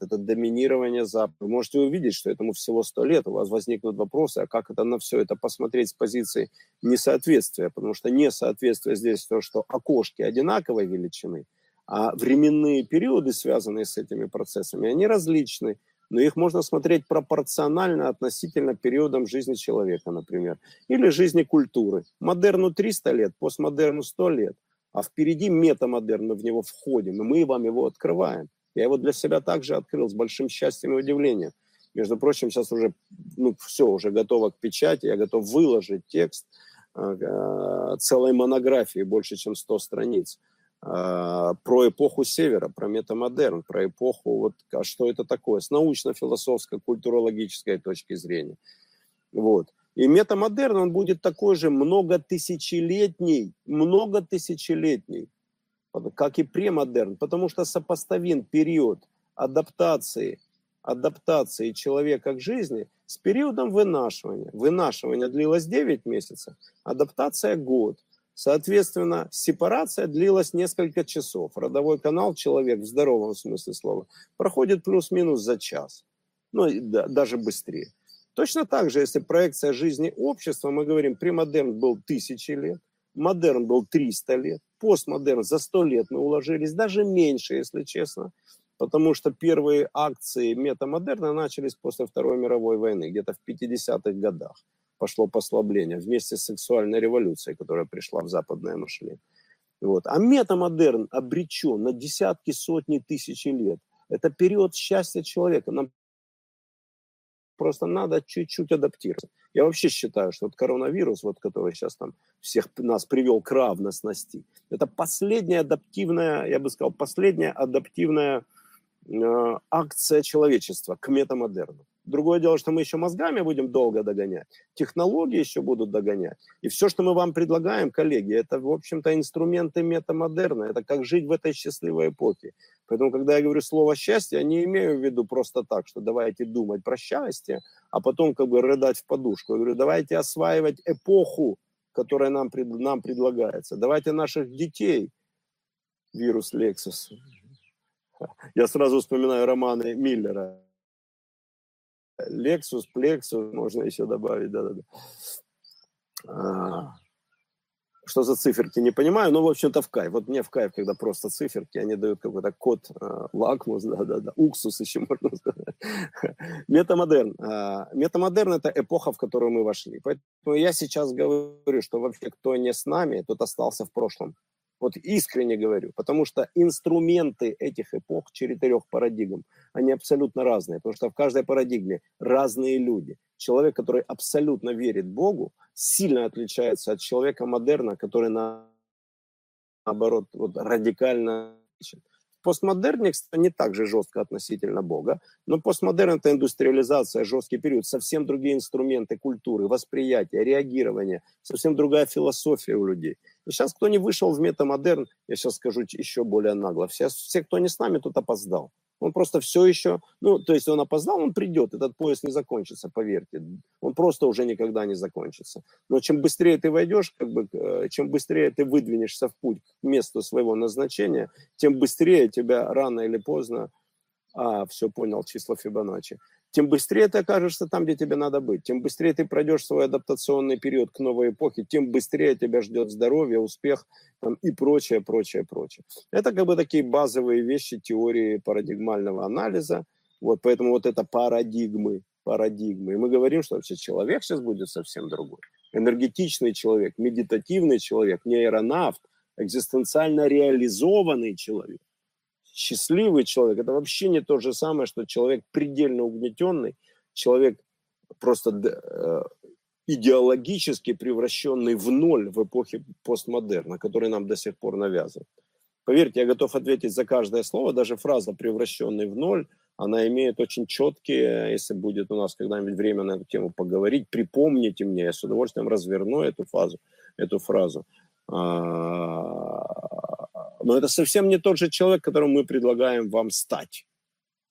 это доминирование Запада. Вы можете увидеть, что этому всего сто лет. У вас возникнут вопросы, а как это на все это посмотреть с позиции несоответствия? Потому что несоответствие здесь то, что окошки одинаковой величины, а временные периоды, связанные с этими процессами, они различны. Но их можно смотреть пропорционально относительно периодам жизни человека, например, или жизни культуры. Модерну 300 лет, постмодерну 100 лет, а впереди метамодерн, мы в него входим, и мы вам его открываем. Я его для себя также открыл с большим счастьем и удивлением. Между прочим, сейчас уже ну, все уже готово к печати, я готов выложить текст э, целой монографии, больше, чем 100 страниц, э, про эпоху Севера, про метамодерн, про эпоху, вот, а что это такое, с научно-философской, культурологической точки зрения. Вот. И метамодерн, он будет такой же многотысячелетний, многотысячелетний, как и премодерн, потому что сопоставим период адаптации, адаптации человека к жизни с периодом вынашивания. Вынашивание длилось 9 месяцев, адаптация – год. Соответственно, сепарация длилась несколько часов. Родовой канал человек в здоровом смысле слова проходит плюс-минус за час. Ну, да, даже быстрее. Точно так же, если проекция жизни общества, мы говорим, премодерн был тысячи лет, модерн был 300 лет, постмодерн за 100 лет мы уложились, даже меньше, если честно, потому что первые акции метамодерна начались после Второй мировой войны, где-то в 50-х годах пошло послабление вместе с сексуальной революцией, которая пришла в западное мышление. Вот. А метамодерн обречен на десятки, сотни тысяч лет. Это период счастья человека. Нам Просто надо чуть-чуть адаптироваться. Я вообще считаю, что вот коронавирус, вот, который сейчас там всех нас привел к равностности, это последняя адаптивная, я бы сказал, последняя адаптивная э, акция человечества к метамодерну. Другое дело, что мы еще мозгами будем долго догонять, технологии еще будут догонять. И все, что мы вам предлагаем, коллеги, это, в общем-то, инструменты метамодерна. Это как жить в этой счастливой эпохе. Поэтому, когда я говорю слово «счастье», я не имею в виду просто так, что давайте думать про счастье, а потом как бы рыдать в подушку. Я говорю, давайте осваивать эпоху, которая нам, нам предлагается. Давайте наших детей, вирус Лексус. Я сразу вспоминаю романы Миллера. Lexus, Plexus, можно еще добавить, да-да-да. А, что за циферки, не понимаю, но, в общем-то, в кайф. Вот мне в кайф, когда просто циферки, они дают какой-то код, э, лакмус, да-да-да, уксус еще можно сказать. Метамодерн. Э, метамодерн – это эпоха, в которую мы вошли. Поэтому я сейчас говорю, что вообще кто не с нами, тот остался в прошлом. Вот искренне говорю, потому что инструменты этих эпох, четырех парадигм, они абсолютно разные, потому что в каждой парадигме разные люди. Человек, который абсолютно верит Богу, сильно отличается от человека модерна, который на, наоборот вот, радикально Постмодерн, кстати, не так же жестко относительно Бога, но постмодерн – это индустриализация, жесткий период, совсем другие инструменты культуры, восприятия, реагирования, совсем другая философия у людей. Сейчас, кто не вышел в метамодерн, я сейчас скажу еще более нагло, все, все кто не с нами, тот опоздал. Он просто все еще, ну, то есть он опоздал, он придет, этот поезд не закончится, поверьте. Он просто уже никогда не закончится. Но чем быстрее ты войдешь, как бы, э, чем быстрее ты выдвинешься в путь к месту своего назначения, тем быстрее тебя рано или поздно, а, все понял, число Фибоначчи, тем быстрее ты окажешься там, где тебе надо быть, тем быстрее ты пройдешь свой адаптационный период к новой эпохе, тем быстрее тебя ждет здоровье, успех там, и прочее, прочее, прочее. Это как бы такие базовые вещи теории парадигмального анализа. Вот, поэтому вот это парадигмы, парадигмы. И мы говорим, что вообще человек сейчас будет совсем другой. Энергетичный человек, медитативный человек, нейронавт, экзистенциально реализованный человек счастливый человек, это вообще не то же самое, что человек предельно угнетенный, человек просто э, идеологически превращенный в ноль в эпохе постмодерна, который нам до сих пор навязывают. Поверьте, я готов ответить за каждое слово, даже фраза «превращенный в ноль», она имеет очень четкие, если будет у нас когда-нибудь время на эту тему поговорить, припомните мне, я с удовольствием разверну эту фразу, эту фразу. Но это совсем не тот же человек, которым мы предлагаем вам стать.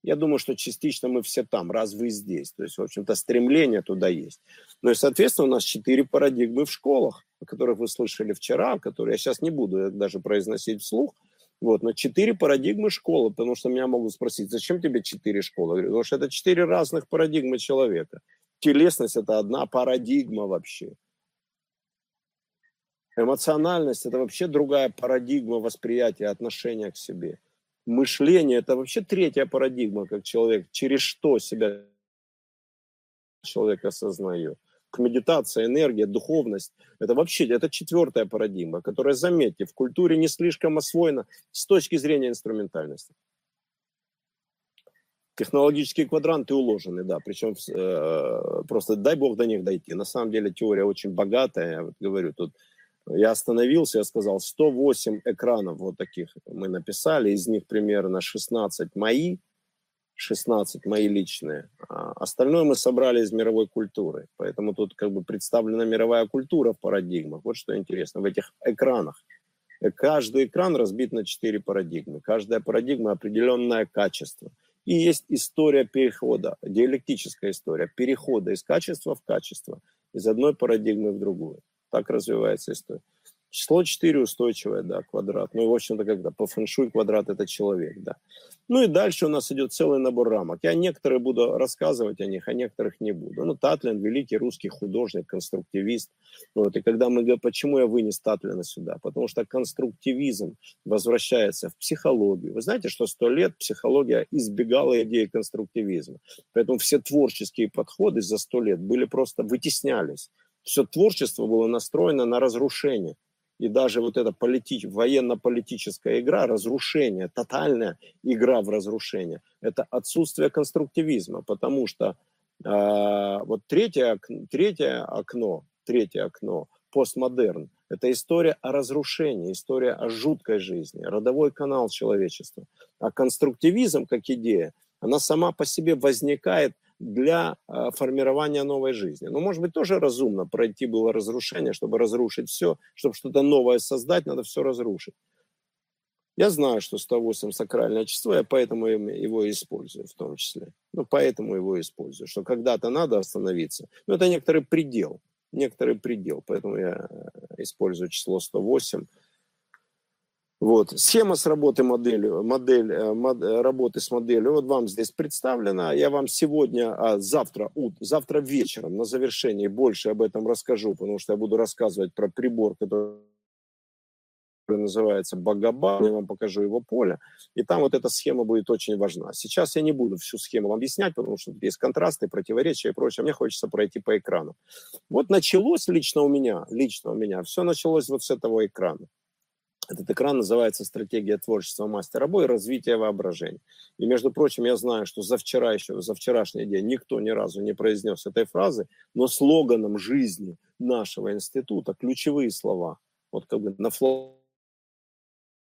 Я думаю, что частично мы все там, раз вы здесь. То есть, в общем-то, стремление туда есть. Ну и, соответственно, у нас четыре парадигмы в школах, о которых вы слышали вчера, которые я сейчас не буду даже произносить вслух. Вот, но четыре парадигмы школы, потому что меня могут спросить, зачем тебе четыре школы? Я говорю, потому что это четыре разных парадигмы человека. Телесность – это одна парадигма вообще. Эмоциональность – это вообще другая парадигма восприятия, отношения к себе. мышление, это вообще третья парадигма, как человек, через что себя человек осознает. Медитация, энергия, духовность, это вообще, это четвертая парадигма, которая, заметьте, в культуре не слишком освоена с точки зрения инструментальности. Технологические квадранты уложены, да, причем э, просто дай бог до них дойти. На самом деле теория очень богатая, я вот говорю, тут я остановился, я сказал, 108 экранов вот таких мы написали, из них примерно 16 мои, 16 мои личные. А остальное мы собрали из мировой культуры. Поэтому тут как бы представлена мировая культура в парадигмах. Вот что интересно, в этих экранах. Каждый экран разбит на четыре парадигмы. Каждая парадигма определенное качество. И есть история перехода, диалектическая история, перехода из качества в качество, из одной парадигмы в другую. Так развивается история. Число 4 устойчивое, да, квадрат. Ну и, в общем-то, когда по фэншуй квадрат – это человек, да. Ну и дальше у нас идет целый набор рамок. Я некоторые буду рассказывать о них, а некоторых не буду. Ну, Татлин – великий русский художник, конструктивист. Вот, и когда мы говорим, почему я вынес Татлина сюда? Потому что конструктивизм возвращается в психологию. Вы знаете, что сто лет психология избегала идеи конструктивизма. Поэтому все творческие подходы за сто лет были просто вытеснялись. Все творчество было настроено на разрушение – и даже вот эта полити... военно-политическая игра, разрушение, тотальная игра в разрушение, это отсутствие конструктивизма, потому что э, вот третье, третье окно, третье окно, постмодерн, это история о разрушении, история о жуткой жизни, родовой канал человечества. А конструктивизм как идея, она сама по себе возникает – для э, формирования новой жизни. Но, может быть, тоже разумно пройти было разрушение, чтобы разрушить все, чтобы что-то новое создать, надо все разрушить. Я знаю, что 108 сакральное число, я поэтому его использую в том числе. Ну, поэтому его использую, что когда-то надо остановиться. Но это некоторый предел, некоторый предел, поэтому я э, использую число 108 вот. Схема с работы моделью, модель, э, мод, э, работы с моделью вот вам здесь представлена. Я вам сегодня, а завтра, ут, завтра вечером на завершении больше об этом расскажу, потому что я буду рассказывать про прибор, который называется Багаба, я вам покажу его поле, и там вот эта схема будет очень важна. Сейчас я не буду всю схему вам объяснять, потому что есть контрасты, противоречия и прочее, мне хочется пройти по экрану. Вот началось лично у меня, лично у меня, все началось вот с этого экрана. Этот экран называется «Стратегия творчества мастера Бо и развитие воображения». И, между прочим, я знаю, что за вчера еще, за вчерашний день никто ни разу не произнес этой фразы, но слоганом жизни нашего института ключевые слова. Вот как бы на флаге,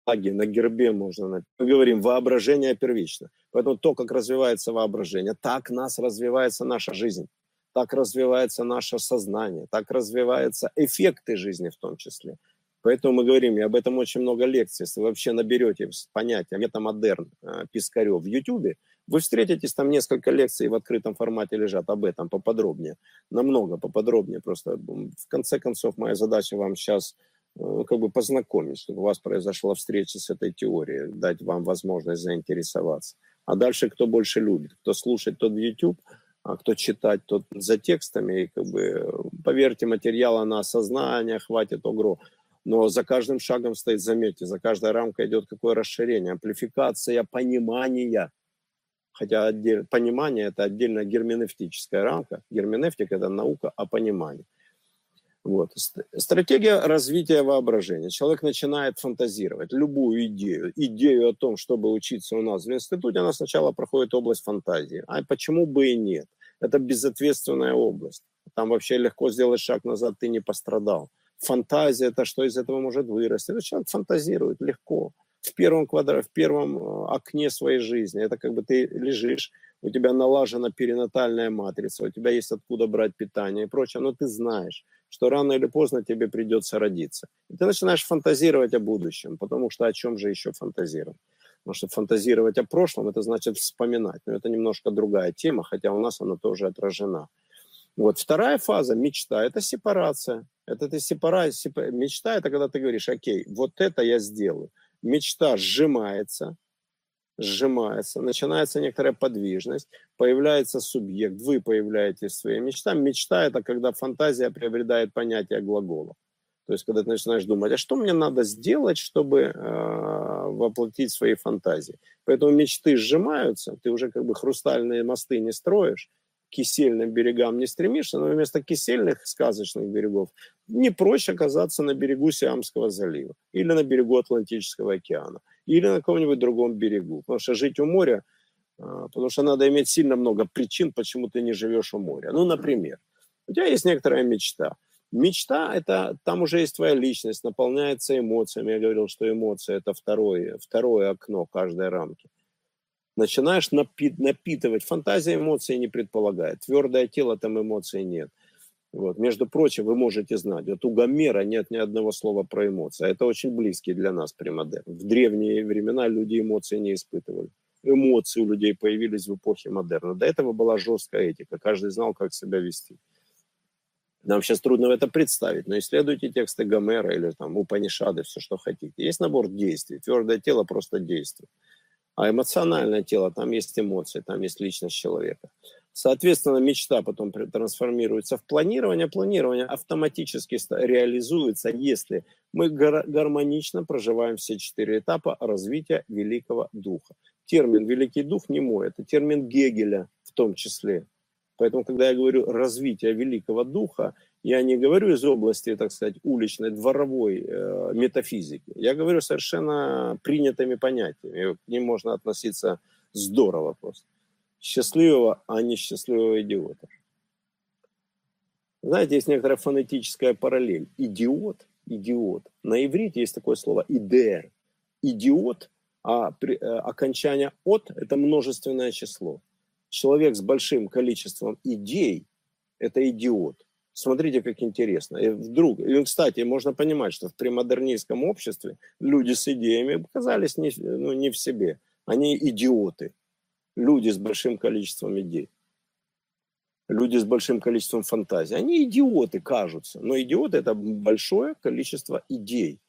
на гербе можно... Мы говорим, воображение первично. Поэтому то, как развивается воображение, так нас развивается наша жизнь так развивается наше сознание, так развиваются эффекты жизни в том числе. Поэтому мы говорим, и об этом очень много лекций. Если вы вообще наберете понятие метамодерн э, Пискарев в YouTube, вы встретитесь, там несколько лекций в открытом формате лежат об этом поподробнее, намного поподробнее. Просто в конце концов моя задача вам сейчас э, как бы познакомить, чтобы у вас произошла встреча с этой теорией, дать вам возможность заинтересоваться. А дальше кто больше любит, кто слушать, тот YouTube, а кто читать, тот за текстами. И как бы, поверьте, материала на осознание хватит огро. Но за каждым шагом стоит, заметьте, за каждой рамкой идет какое расширение, амплификация понимания. Хотя отдель, понимание – это отдельная герменевтическая рамка. Герменевтика – это наука о понимании. Вот. Стратегия развития воображения. Человек начинает фантазировать любую идею. Идею о том, чтобы учиться у нас в институте, она сначала проходит область фантазии. А почему бы и нет? Это безответственная область. Там вообще легко сделать шаг назад, ты не пострадал фантазия, это что из этого может вырасти. Это человек фантазирует легко. В первом квадрате, в первом э, окне своей жизни. Это как бы ты лежишь, у тебя налажена перинатальная матрица, у тебя есть откуда брать питание и прочее, но ты знаешь, что рано или поздно тебе придется родиться. И ты начинаешь фантазировать о будущем, потому что о чем же еще фантазировать? Потому что фантазировать о прошлом, это значит вспоминать. Но это немножко другая тема, хотя у нас она тоже отражена. Вот. Вторая фаза – мечта – это сепарация. Это ты сепара... сепа... Мечта – это когда ты говоришь, окей, вот это я сделаю. Мечта сжимается, сжимается, начинается некоторая подвижность, появляется субъект, вы появляетесь в своей мечте. Мечта – это когда фантазия приобретает понятие глагола. То есть, когда ты начинаешь думать, а что мне надо сделать, чтобы э, воплотить свои фантазии? Поэтому мечты сжимаются, ты уже как бы хрустальные мосты не строишь, кисельным берегам не стремишься, но вместо кисельных сказочных берегов не проще оказаться на берегу Сиамского залива или на берегу Атлантического океана или на каком-нибудь другом берегу. Потому что жить у моря, э, потому что надо иметь сильно много причин, почему ты не живешь у моря. Ну, например, у тебя есть некоторая мечта – Мечта – это там уже есть твоя личность, наполняется эмоциями. Я говорил, что эмоции – это второе, второе окно каждой рамки. Начинаешь напи- напитывать. Фантазия эмоций не предполагает. Твердое тело, там эмоций нет. Вот. Между прочим, вы можете знать, вот у Гомера нет ни одного слова про эмоции. Это очень близкий для нас премодерн. В древние времена люди эмоции не испытывали. Эмоции у людей появились в эпохе модерна. До этого была жесткая этика. Каждый знал, как себя вести. Нам сейчас трудно это представить, но исследуйте тексты Гомера или там Упанишады, все, что хотите. Есть набор действий. Твердое тело просто действует. А эмоциональное тело, там есть эмоции, там есть личность человека. Соответственно, мечта потом трансформируется в планирование. Планирование автоматически реализуется, если мы гармонично проживаем все четыре этапа развития великого духа. Термин «великий дух» не мой, это термин Гегеля в том числе. Поэтому, когда я говорю развитие великого духа, я не говорю из области, так сказать, уличной, дворовой э, метафизики. Я говорю совершенно принятыми понятиями. К ним можно относиться здорово просто. Счастливого, а не счастливого идиота. Знаете, есть некоторая фонетическая параллель. Идиот, идиот. На иврите есть такое слово идея. Идиот, а при, э, окончание от – это множественное число человек с большим количеством идей – это идиот. Смотрите, как интересно. И вдруг, и, кстати, можно понимать, что в премодернистском обществе люди с идеями оказались не, ну, не в себе. Они идиоты. Люди с большим количеством идей. Люди с большим количеством фантазий. Они идиоты, кажутся. Но идиоты – это большое количество идей.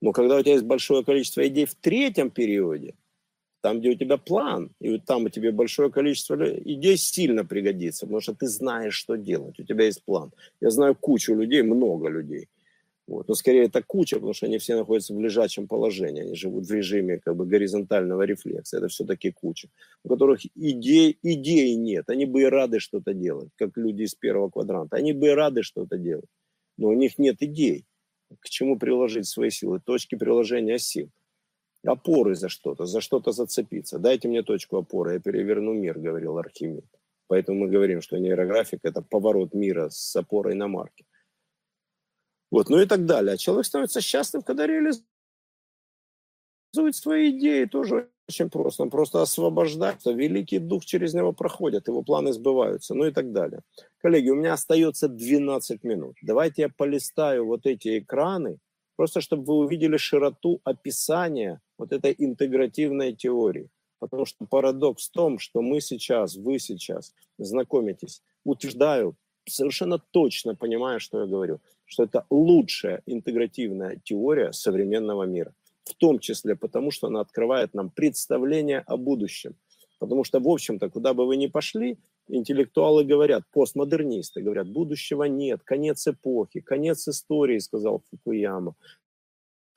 Но когда у тебя есть большое количество идей в третьем периоде – там, где у тебя план, и вот там у тебя большое количество идей сильно пригодится, потому что ты знаешь, что делать, у тебя есть план. Я знаю кучу людей, много людей. Вот. Но скорее это куча, потому что они все находятся в лежачем положении, они живут в режиме как бы горизонтального рефлекса. Это все-таки куча, у которых идей, идей нет. Они бы и рады что-то делать, как люди из первого квадранта. Они бы и рады что-то делать, но у них нет идей. К чему приложить свои силы? Точки приложения сил опоры за что-то, за что-то зацепиться. Дайте мне точку опоры, я переверну мир, говорил Архимед. Поэтому мы говорим, что нейрографик – это поворот мира с опорой на марке. Вот, ну и так далее. А человек становится счастливым, когда реализует свои идеи, тоже очень просто. Он просто освобождается, великий дух через него проходит, его планы сбываются, ну и так далее. Коллеги, у меня остается 12 минут. Давайте я полистаю вот эти экраны, просто чтобы вы увидели широту описания вот этой интегративной теории. Потому что парадокс в том, что мы сейчас, вы сейчас знакомитесь, утверждаю, совершенно точно понимая, что я говорю, что это лучшая интегративная теория современного мира. В том числе потому, что она открывает нам представление о будущем. Потому что, в общем-то, куда бы вы ни пошли, интеллектуалы говорят, постмодернисты говорят, будущего нет, конец эпохи, конец истории, сказал Фукуяма.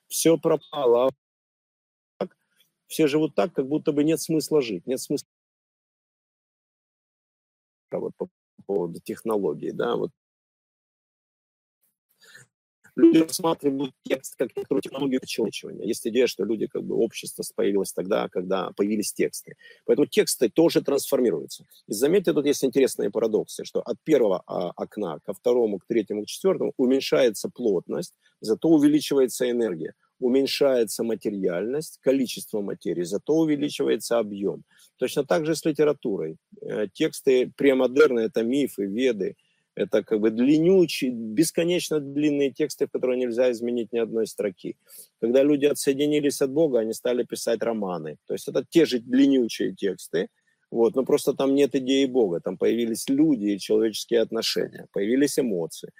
Все пропало, все живут так, как будто бы нет смысла жить, нет смысла вот по поводу технологий, да, вот люди рассматривают текст как некоторую технологию человечивания. Есть идея, что люди, как бы, общество появилось тогда, когда появились тексты. Поэтому тексты тоже трансформируются. И заметьте, тут есть интересные парадоксы, что от первого а, окна ко второму, к третьему, к четвертому уменьшается плотность, зато увеличивается энергия уменьшается материальность, количество материи, зато увеличивается объем. Точно так же с литературой. Э, тексты премодерны – это мифы, веды, это как бы длиннючие, бесконечно длинные тексты, в которые нельзя изменить ни одной строки. Когда люди отсоединились от Бога, они стали писать романы. То есть это те же длиннючие тексты, вот, но просто там нет идеи Бога, там появились люди и человеческие отношения, появились эмоции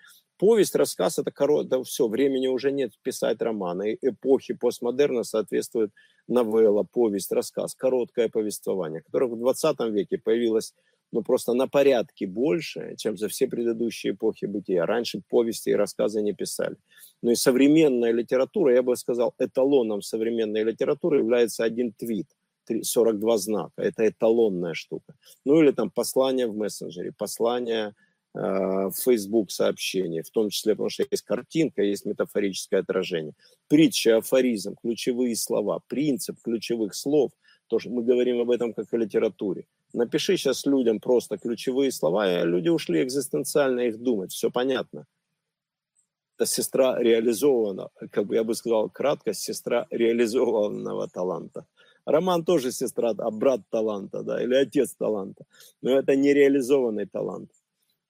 повесть, рассказ, это короткое, все, времени уже нет писать романы. Эпохи постмодерна соответствует новелла, повесть, рассказ, короткое повествование, которое в 20 веке появилось но просто на порядке больше, чем за все предыдущие эпохи бытия. Раньше повести и рассказы не писали. Но и современная литература, я бы сказал, эталоном современной литературы является один твит, 42 знака. Это эталонная штука. Ну или там послание в мессенджере, послание э, в Facebook сообщение, в том числе, потому что есть картинка, есть метафорическое отражение. Притча, афоризм, ключевые слова, принцип ключевых слов – тоже мы говорим об этом как о литературе. Напиши сейчас людям просто ключевые слова, и люди ушли экзистенциально их думать, все понятно. Сестра реализованного, как бы я бы сказал кратко, сестра реализованного таланта. Роман тоже сестра, а брат таланта, да, или отец таланта. Но это не реализованный талант.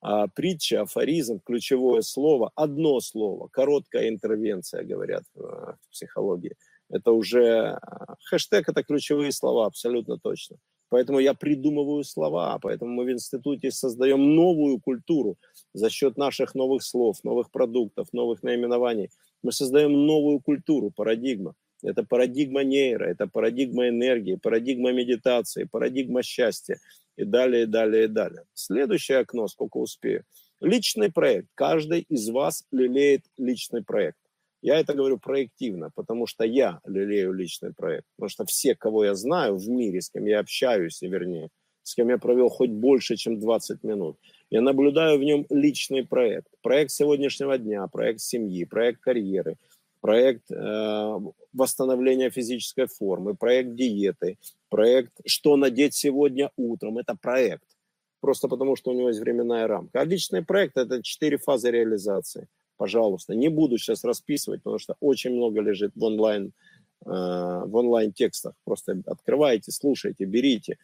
А притча, афоризм, ключевое слово, одно слово, короткая интервенция, говорят в психологии – это уже а, хэштег, это ключевые слова, абсолютно точно. Поэтому я придумываю слова, поэтому мы в институте создаем новую культуру за счет наших новых слов, новых продуктов, новых наименований. Мы создаем новую культуру, парадигма. Это парадигма нейра, это парадигма энергии, парадигма медитации, парадигма счастья и далее, и далее, и далее. Следующее окно, сколько успею. Личный проект. Каждый из вас лелеет личный проект. Я это говорю проективно, потому что я лелею личный проект. Потому что все, кого я знаю в мире, с кем я общаюсь, вернее, с кем я провел хоть больше, чем 20 минут, я наблюдаю в нем личный проект. Проект сегодняшнего дня, проект семьи, проект карьеры, проект э, восстановления физической формы, проект диеты, проект «Что надеть сегодня утром». Это проект. Просто потому, что у него есть временная рамка. А личный проект – это четыре фазы реализации – пожалуйста. Не буду сейчас расписывать, потому что очень много лежит в онлайн, э, в онлайн текстах. Просто открывайте, слушайте, берите.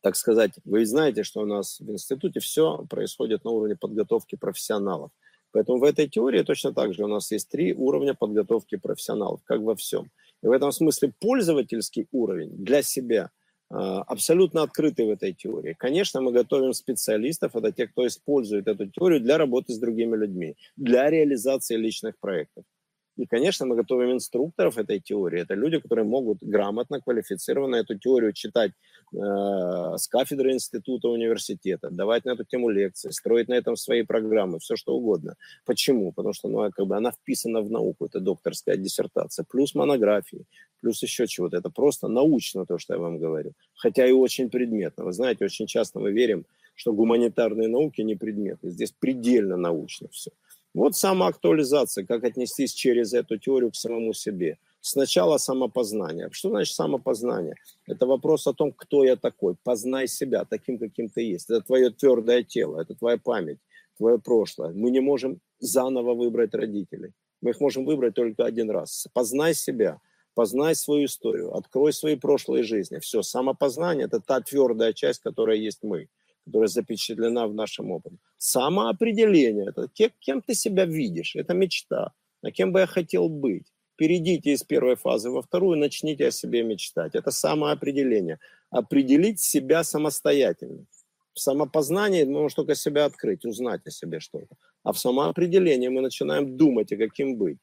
Так сказать, вы знаете, что у нас в институте все происходит на уровне подготовки профессионалов. Поэтому в этой теории точно так же у нас есть три уровня подготовки профессионалов, как во всем. И в этом смысле пользовательский уровень для себя – абсолютно открыты в этой теории. Конечно, мы готовим специалистов, это те, кто использует эту теорию для работы с другими людьми, для реализации личных проектов. И, конечно, мы готовим инструкторов этой теории. Это люди, которые могут грамотно, квалифицированно эту теорию читать э, с кафедры института, университета, давать на эту тему лекции, строить на этом свои программы, все что угодно. Почему? Потому что ну, как бы она вписана в науку, это докторская диссертация, плюс монографии, плюс еще чего-то. Это просто научно то, что я вам говорю. Хотя и очень предметно. Вы знаете, очень часто мы верим, что гуманитарные науки не предметы. Здесь предельно научно все. Вот самоактуализация, как отнестись через эту теорию к самому себе. Сначала самопознание. Что значит самопознание? Это вопрос о том, кто я такой. Познай себя таким, каким ты есть. Это твое твердое тело, это твоя память, твое прошлое. Мы не можем заново выбрать родителей. Мы их можем выбрать только один раз. Познай себя, познай свою историю, открой свои прошлые жизни. Все, самопознание – это та твердая часть, которая есть мы которая запечатлена в нашем опыте. Самоопределение, это кем ты себя видишь, это мечта, а кем бы я хотел быть. Перейдите из первой фазы во вторую, начните о себе мечтать. Это самоопределение. Определить себя самостоятельно. В самопознании мы можем только себя открыть, узнать о себе что-то. А в самоопределении мы начинаем думать, о каким быть.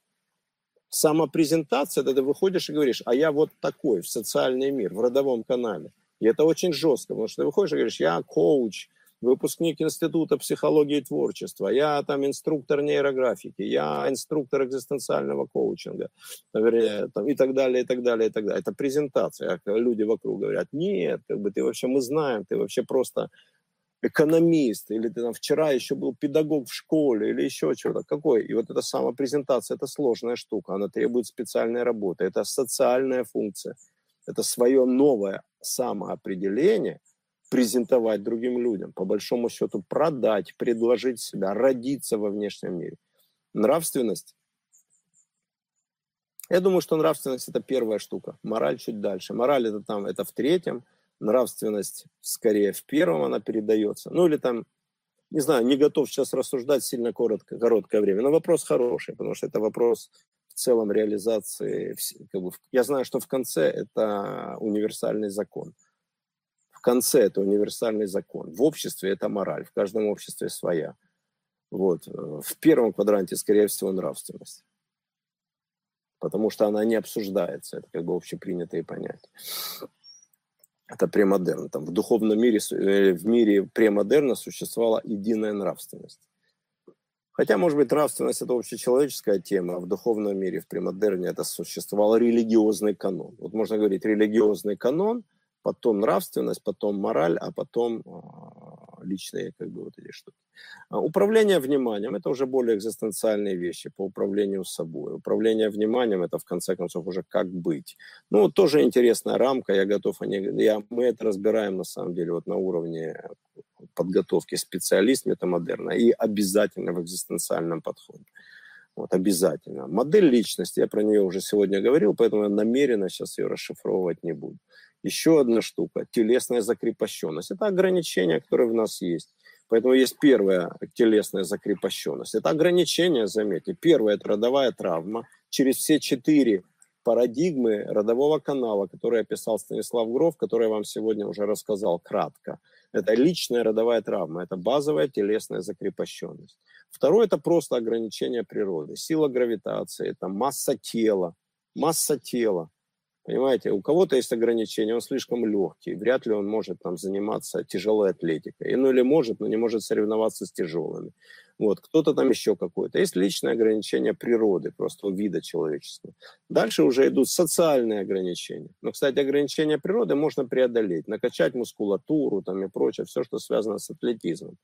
Самопрезентация, это ты выходишь и говоришь, а я вот такой в социальный мир, в родовом канале. И это очень жестко, потому что ты выходишь и говоришь, я коуч, выпускник Института психологии и творчества, я там инструктор нейрографики, я инструктор экзистенциального коучинга, и так далее, и так далее, и так далее. Это презентация. Люди вокруг говорят, нет, как бы ты вообще, мы знаем, ты вообще просто экономист, или ты там вчера еще был педагог в школе, или еще что-то. Какой? И вот эта самопрезентация, это сложная штука, она требует специальной работы, это социальная функция это свое новое самоопределение презентовать другим людям, по большому счету продать, предложить себя, родиться во внешнем мире. Нравственность. Я думаю, что нравственность это первая штука, мораль чуть дальше. Мораль это там, это в третьем, нравственность скорее в первом она передается. Ну или там, не знаю, не готов сейчас рассуждать сильно коротко, короткое время. Но вопрос хороший, потому что это вопрос целом реализации, как бы, я знаю, что в конце это универсальный закон. В конце это универсальный закон. В обществе это мораль, в каждом обществе своя. Вот. В первом квадранте, скорее всего, нравственность. Потому что она не обсуждается, это как бы общепринятые понятия. Это премодерн. Там в духовном мире, э, в мире премодерна существовала единая нравственность. Хотя, может быть, нравственность – это общечеловеческая тема, а в духовном мире, в премодерне это существовал религиозный канон. Вот можно говорить религиозный канон, потом нравственность, потом мораль, а потом а, личные как бы вот эти штуки. А управление вниманием – это уже более экзистенциальные вещи по управлению собой. Управление вниманием – это, в конце концов, уже как быть. Ну, тоже интересная рамка, я готов, я, мы это разбираем, на самом деле, вот на уровне подготовки специалист метамодерна и обязательно в экзистенциальном подходе. Вот, обязательно. Модель личности, я про нее уже сегодня говорил, поэтому я намеренно сейчас ее расшифровывать не буду. Еще одна штука – телесная закрепощенность. Это ограничение, которое в нас есть. Поэтому есть первая телесная закрепощенность. Это ограничение, заметьте. Первое – это родовая травма. Через все четыре парадигмы родового канала, который описал Станислав Гров, который я вам сегодня уже рассказал кратко. Это личная родовая травма, это базовая телесная закрепощенность. Второе – это просто ограничение природы, сила гравитации, это масса тела, масса тела. Понимаете, у кого-то есть ограничения, он слишком легкий, вряд ли он может там заниматься тяжелой атлетикой. Ну или может, но не может соревноваться с тяжелыми. Вот, кто-то там еще какой-то. Есть личные ограничения природы, просто вида человеческого. Дальше уже идут социальные ограничения. Но, кстати, ограничения природы можно преодолеть, накачать мускулатуру там и прочее, все, что связано с атлетизмом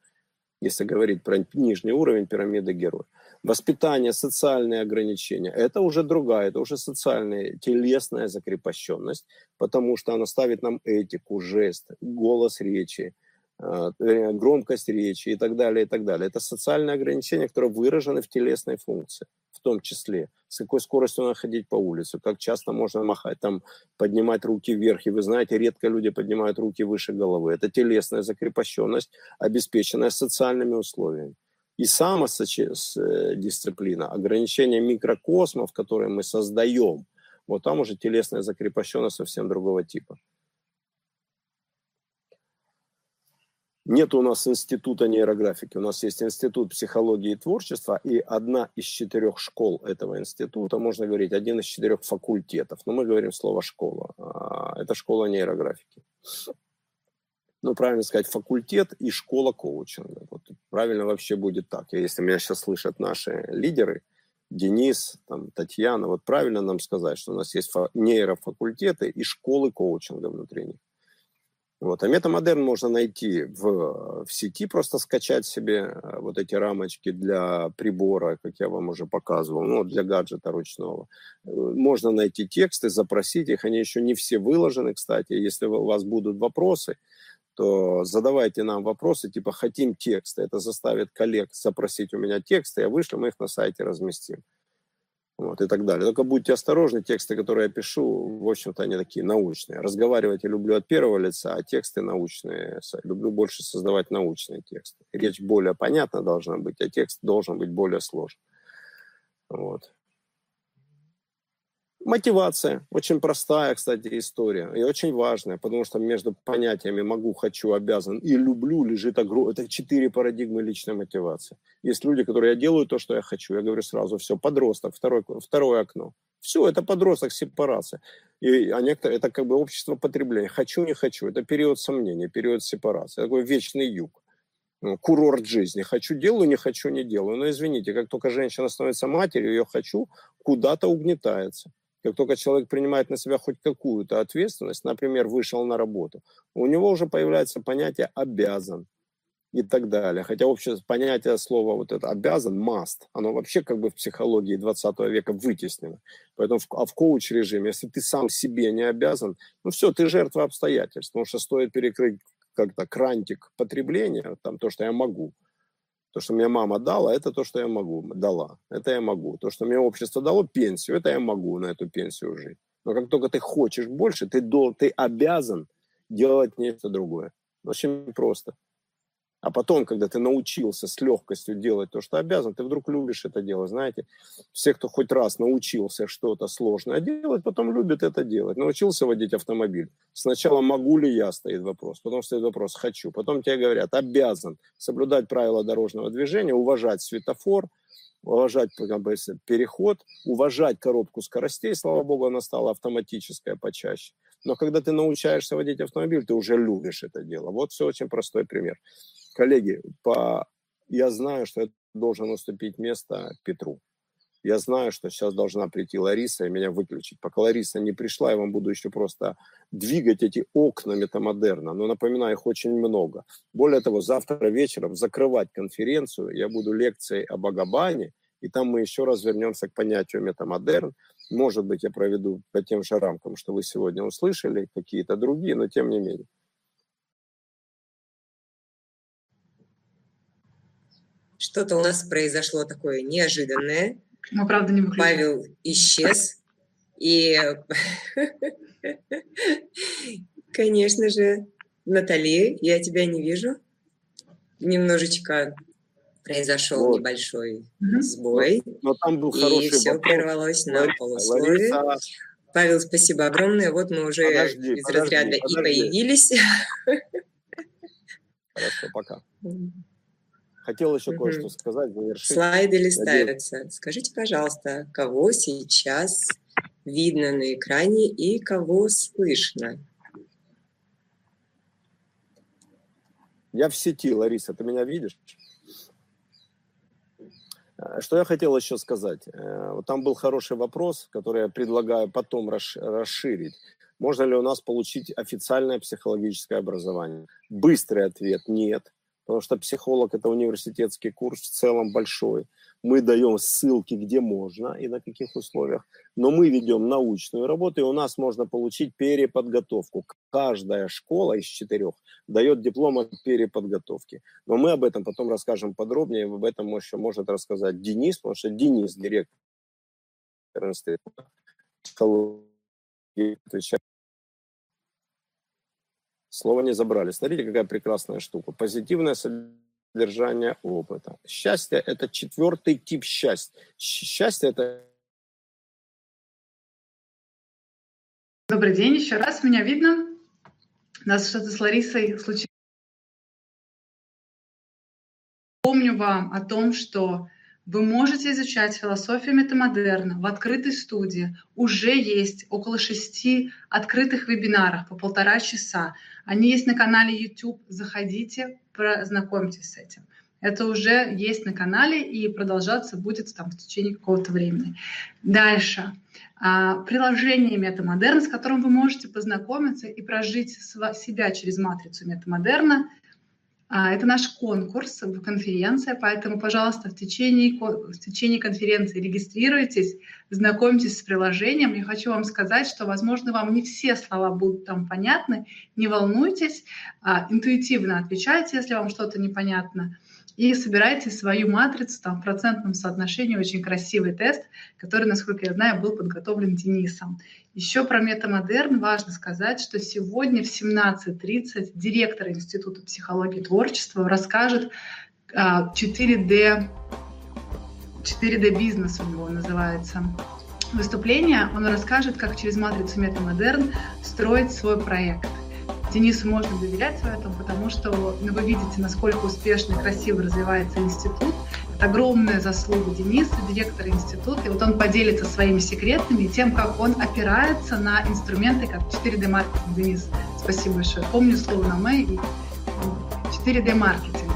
если говорить про нижний уровень пирамиды героя. Воспитание, социальные ограничения – это уже другая, это уже социальная, телесная закрепощенность, потому что она ставит нам этику, жест, голос речи, громкость речи и так далее, и так далее. Это социальные ограничения, которые выражены в телесной функции в том числе, с какой скоростью надо ходить по улице, как часто можно махать, там, поднимать руки вверх. И вы знаете, редко люди поднимают руки выше головы. Это телесная закрепощенность, обеспеченная социальными условиями. И самодисциплина, ограничение микрокосмов, которые мы создаем, вот там уже телесная закрепощенность совсем другого типа. Нет у нас института нейрографики, у нас есть институт психологии и творчества, и одна из четырех школ этого института, можно говорить, один из четырех факультетов, но мы говорим слово «школа», а, это школа нейрографики. Ну, правильно сказать, факультет и школа коучинга. Вот правильно вообще будет так. Если меня сейчас слышат наши лидеры, Денис, там, Татьяна, вот правильно нам сказать, что у нас есть нейрофакультеты и школы коучинга внутри них. Вот. А метамодерн можно найти в, в сети, просто скачать себе э, вот эти рамочки для прибора, как я вам уже показывал, ну, для гаджета ручного. Э, можно найти тексты, запросить их, они еще не все выложены, кстати. Если у вас будут вопросы, то задавайте нам вопросы, типа «хотим тексты». Это заставит коллег запросить у меня тексты, я вышлю, мы их на сайте разместим вот, и так далее. Только будьте осторожны, тексты, которые я пишу, в общем-то, они такие научные. Разговаривать я люблю от первого лица, а тексты научные. Люблю больше создавать научные тексты. Речь более понятна должна быть, а текст должен быть более сложный. Вот. Мотивация. Очень простая, кстати, история. И очень важная, потому что между понятиями «могу», «хочу», «обязан» и «люблю» лежит огромное... Это четыре парадигмы личной мотивации. Есть люди, которые «я делаю то, что я хочу». Я говорю сразу, все, подросток, второе, второе окно. Все, это подросток, сепарация. И, а некоторые, это как бы общество потребления. Хочу, не хочу. Это период сомнения, период сепарации. Такой вечный юг ну, курорт жизни. Хочу делаю, не хочу не делаю. Но извините, как только женщина становится матерью, ее хочу куда-то угнетается. Как только человек принимает на себя хоть какую-то ответственность, например, вышел на работу, у него уже появляется понятие «обязан» и так далее. Хотя общее понятие слова вот это «обязан», «must», оно вообще как бы в психологии 20 века вытеснено. Поэтому в, а в коуч-режиме, если ты сам себе не обязан, ну все, ты жертва обстоятельств, потому что стоит перекрыть как-то крантик потребления, там то, что я могу – то, что мне мама дала, это то, что я могу, дала. Это я могу. То, что мне общество дало, пенсию, это я могу на эту пенсию жить. Но как только ты хочешь больше, ты, до, ты обязан делать нечто другое. Очень просто. А потом, когда ты научился с легкостью делать то, что обязан, ты вдруг любишь это дело. Знаете, все, кто хоть раз научился что-то сложное делать, потом любят это делать. Научился водить автомобиль. Сначала могу ли я, стоит вопрос. Потом стоит вопрос, хочу. Потом тебе говорят, обязан соблюдать правила дорожного движения, уважать светофор, уважать как бы, переход, уважать коробку скоростей. Слава богу, она стала автоматическая почаще. Но когда ты научаешься водить автомобиль, ты уже любишь это дело. Вот все очень простой пример. Коллеги, по... я знаю, что я должен уступить место Петру. Я знаю, что сейчас должна прийти Лариса и меня выключить. Пока Лариса не пришла, я вам буду еще просто двигать эти окна метамодерна. Но напоминаю, их очень много. Более того, завтра вечером закрывать конференцию я буду лекцией об Агабане, и там мы еще раз вернемся к понятию метамодерн. Может быть, я проведу по тем же рамкам, что вы сегодня услышали, какие-то другие, но тем не менее. Что-то у нас произошло такое неожиданное. Мы, правда, не выключили. Павел исчез. И, конечно же, Натали, я тебя не вижу. Немножечко произошел вот. небольшой угу. сбой. Но там был хороший И все вопрос. прервалось на полусловие. Лариса... Павел, спасибо огромное. Вот мы уже подожди, из подожди, разряда подожди. и появились. Хорошо, пока. Хотел еще угу. кое-что сказать, завершить. Слайды листаются. Надеюсь. Скажите, пожалуйста, кого сейчас видно на экране и кого слышно? Я в сети, Лариса, ты меня видишь? Э, что я хотел еще сказать? Э, вот там был хороший вопрос, который я предлагаю потом расширить. Можно ли у нас получить официальное психологическое образование? Быстрый ответ – нет потому что психолог – это университетский курс в целом большой. Мы даем ссылки, где можно и на каких условиях, но мы ведем научную работу, и у нас можно получить переподготовку. Каждая школа из четырех дает диплом о переподготовке. Но мы об этом потом расскажем подробнее, об этом еще может рассказать Денис, потому что Денис, директор института отвечает Слово не забрали. Смотрите, какая прекрасная штука. Позитивное содержание опыта. Счастье – это четвертый тип счастья. Счастье – это... Добрый день еще раз. Меня видно? У нас что-то с Ларисой случилось. Помню вам о том, что вы можете изучать философию метамодерна в открытой студии. Уже есть около шести открытых вебинаров по полтора часа. Они есть на канале YouTube. Заходите, знакомьтесь с этим. Это уже есть на канале и продолжаться будет там в течение какого-то времени. Дальше. А, приложение метамодерн, с которым вы можете познакомиться и прожить себя через матрицу метамодерна – это наш конкурс, конференция, поэтому, пожалуйста, в течение, в течение конференции регистрируйтесь, знакомьтесь с приложением. Я хочу вам сказать, что, возможно, вам не все слова будут там понятны. Не волнуйтесь, а, интуитивно отвечайте, если вам что-то непонятно и собирайте свою матрицу там, в процентном соотношении. Очень красивый тест, который, насколько я знаю, был подготовлен Денисом. Еще про метамодерн важно сказать, что сегодня в 17.30 директор Института психологии и творчества расскажет 4D, 4D бизнес у него называется выступление. Он расскажет, как через матрицу метамодерн строить свой проект – Денису можно доверять в этом, потому что ну, вы видите, насколько успешно и красиво развивается институт. Это огромная заслуга Дениса, директора института. И вот он поделится своими секретами и тем, как он опирается на инструменты, как 4D-маркетинг. Денис, спасибо большое. Помню слово на мэй и 4D-маркетинг.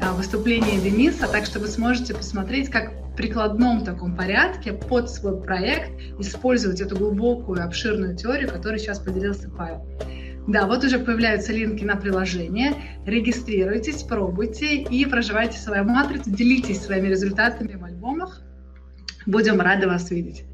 А, выступление Дениса, так что вы сможете посмотреть, как в прикладном таком порядке под свой проект использовать эту глубокую, обширную теорию, которой сейчас поделился Павел. Да, вот уже появляются линки на приложение. Регистрируйтесь, пробуйте и проживайте свою матрицу, делитесь своими результатами в альбомах. Будем рады вас видеть.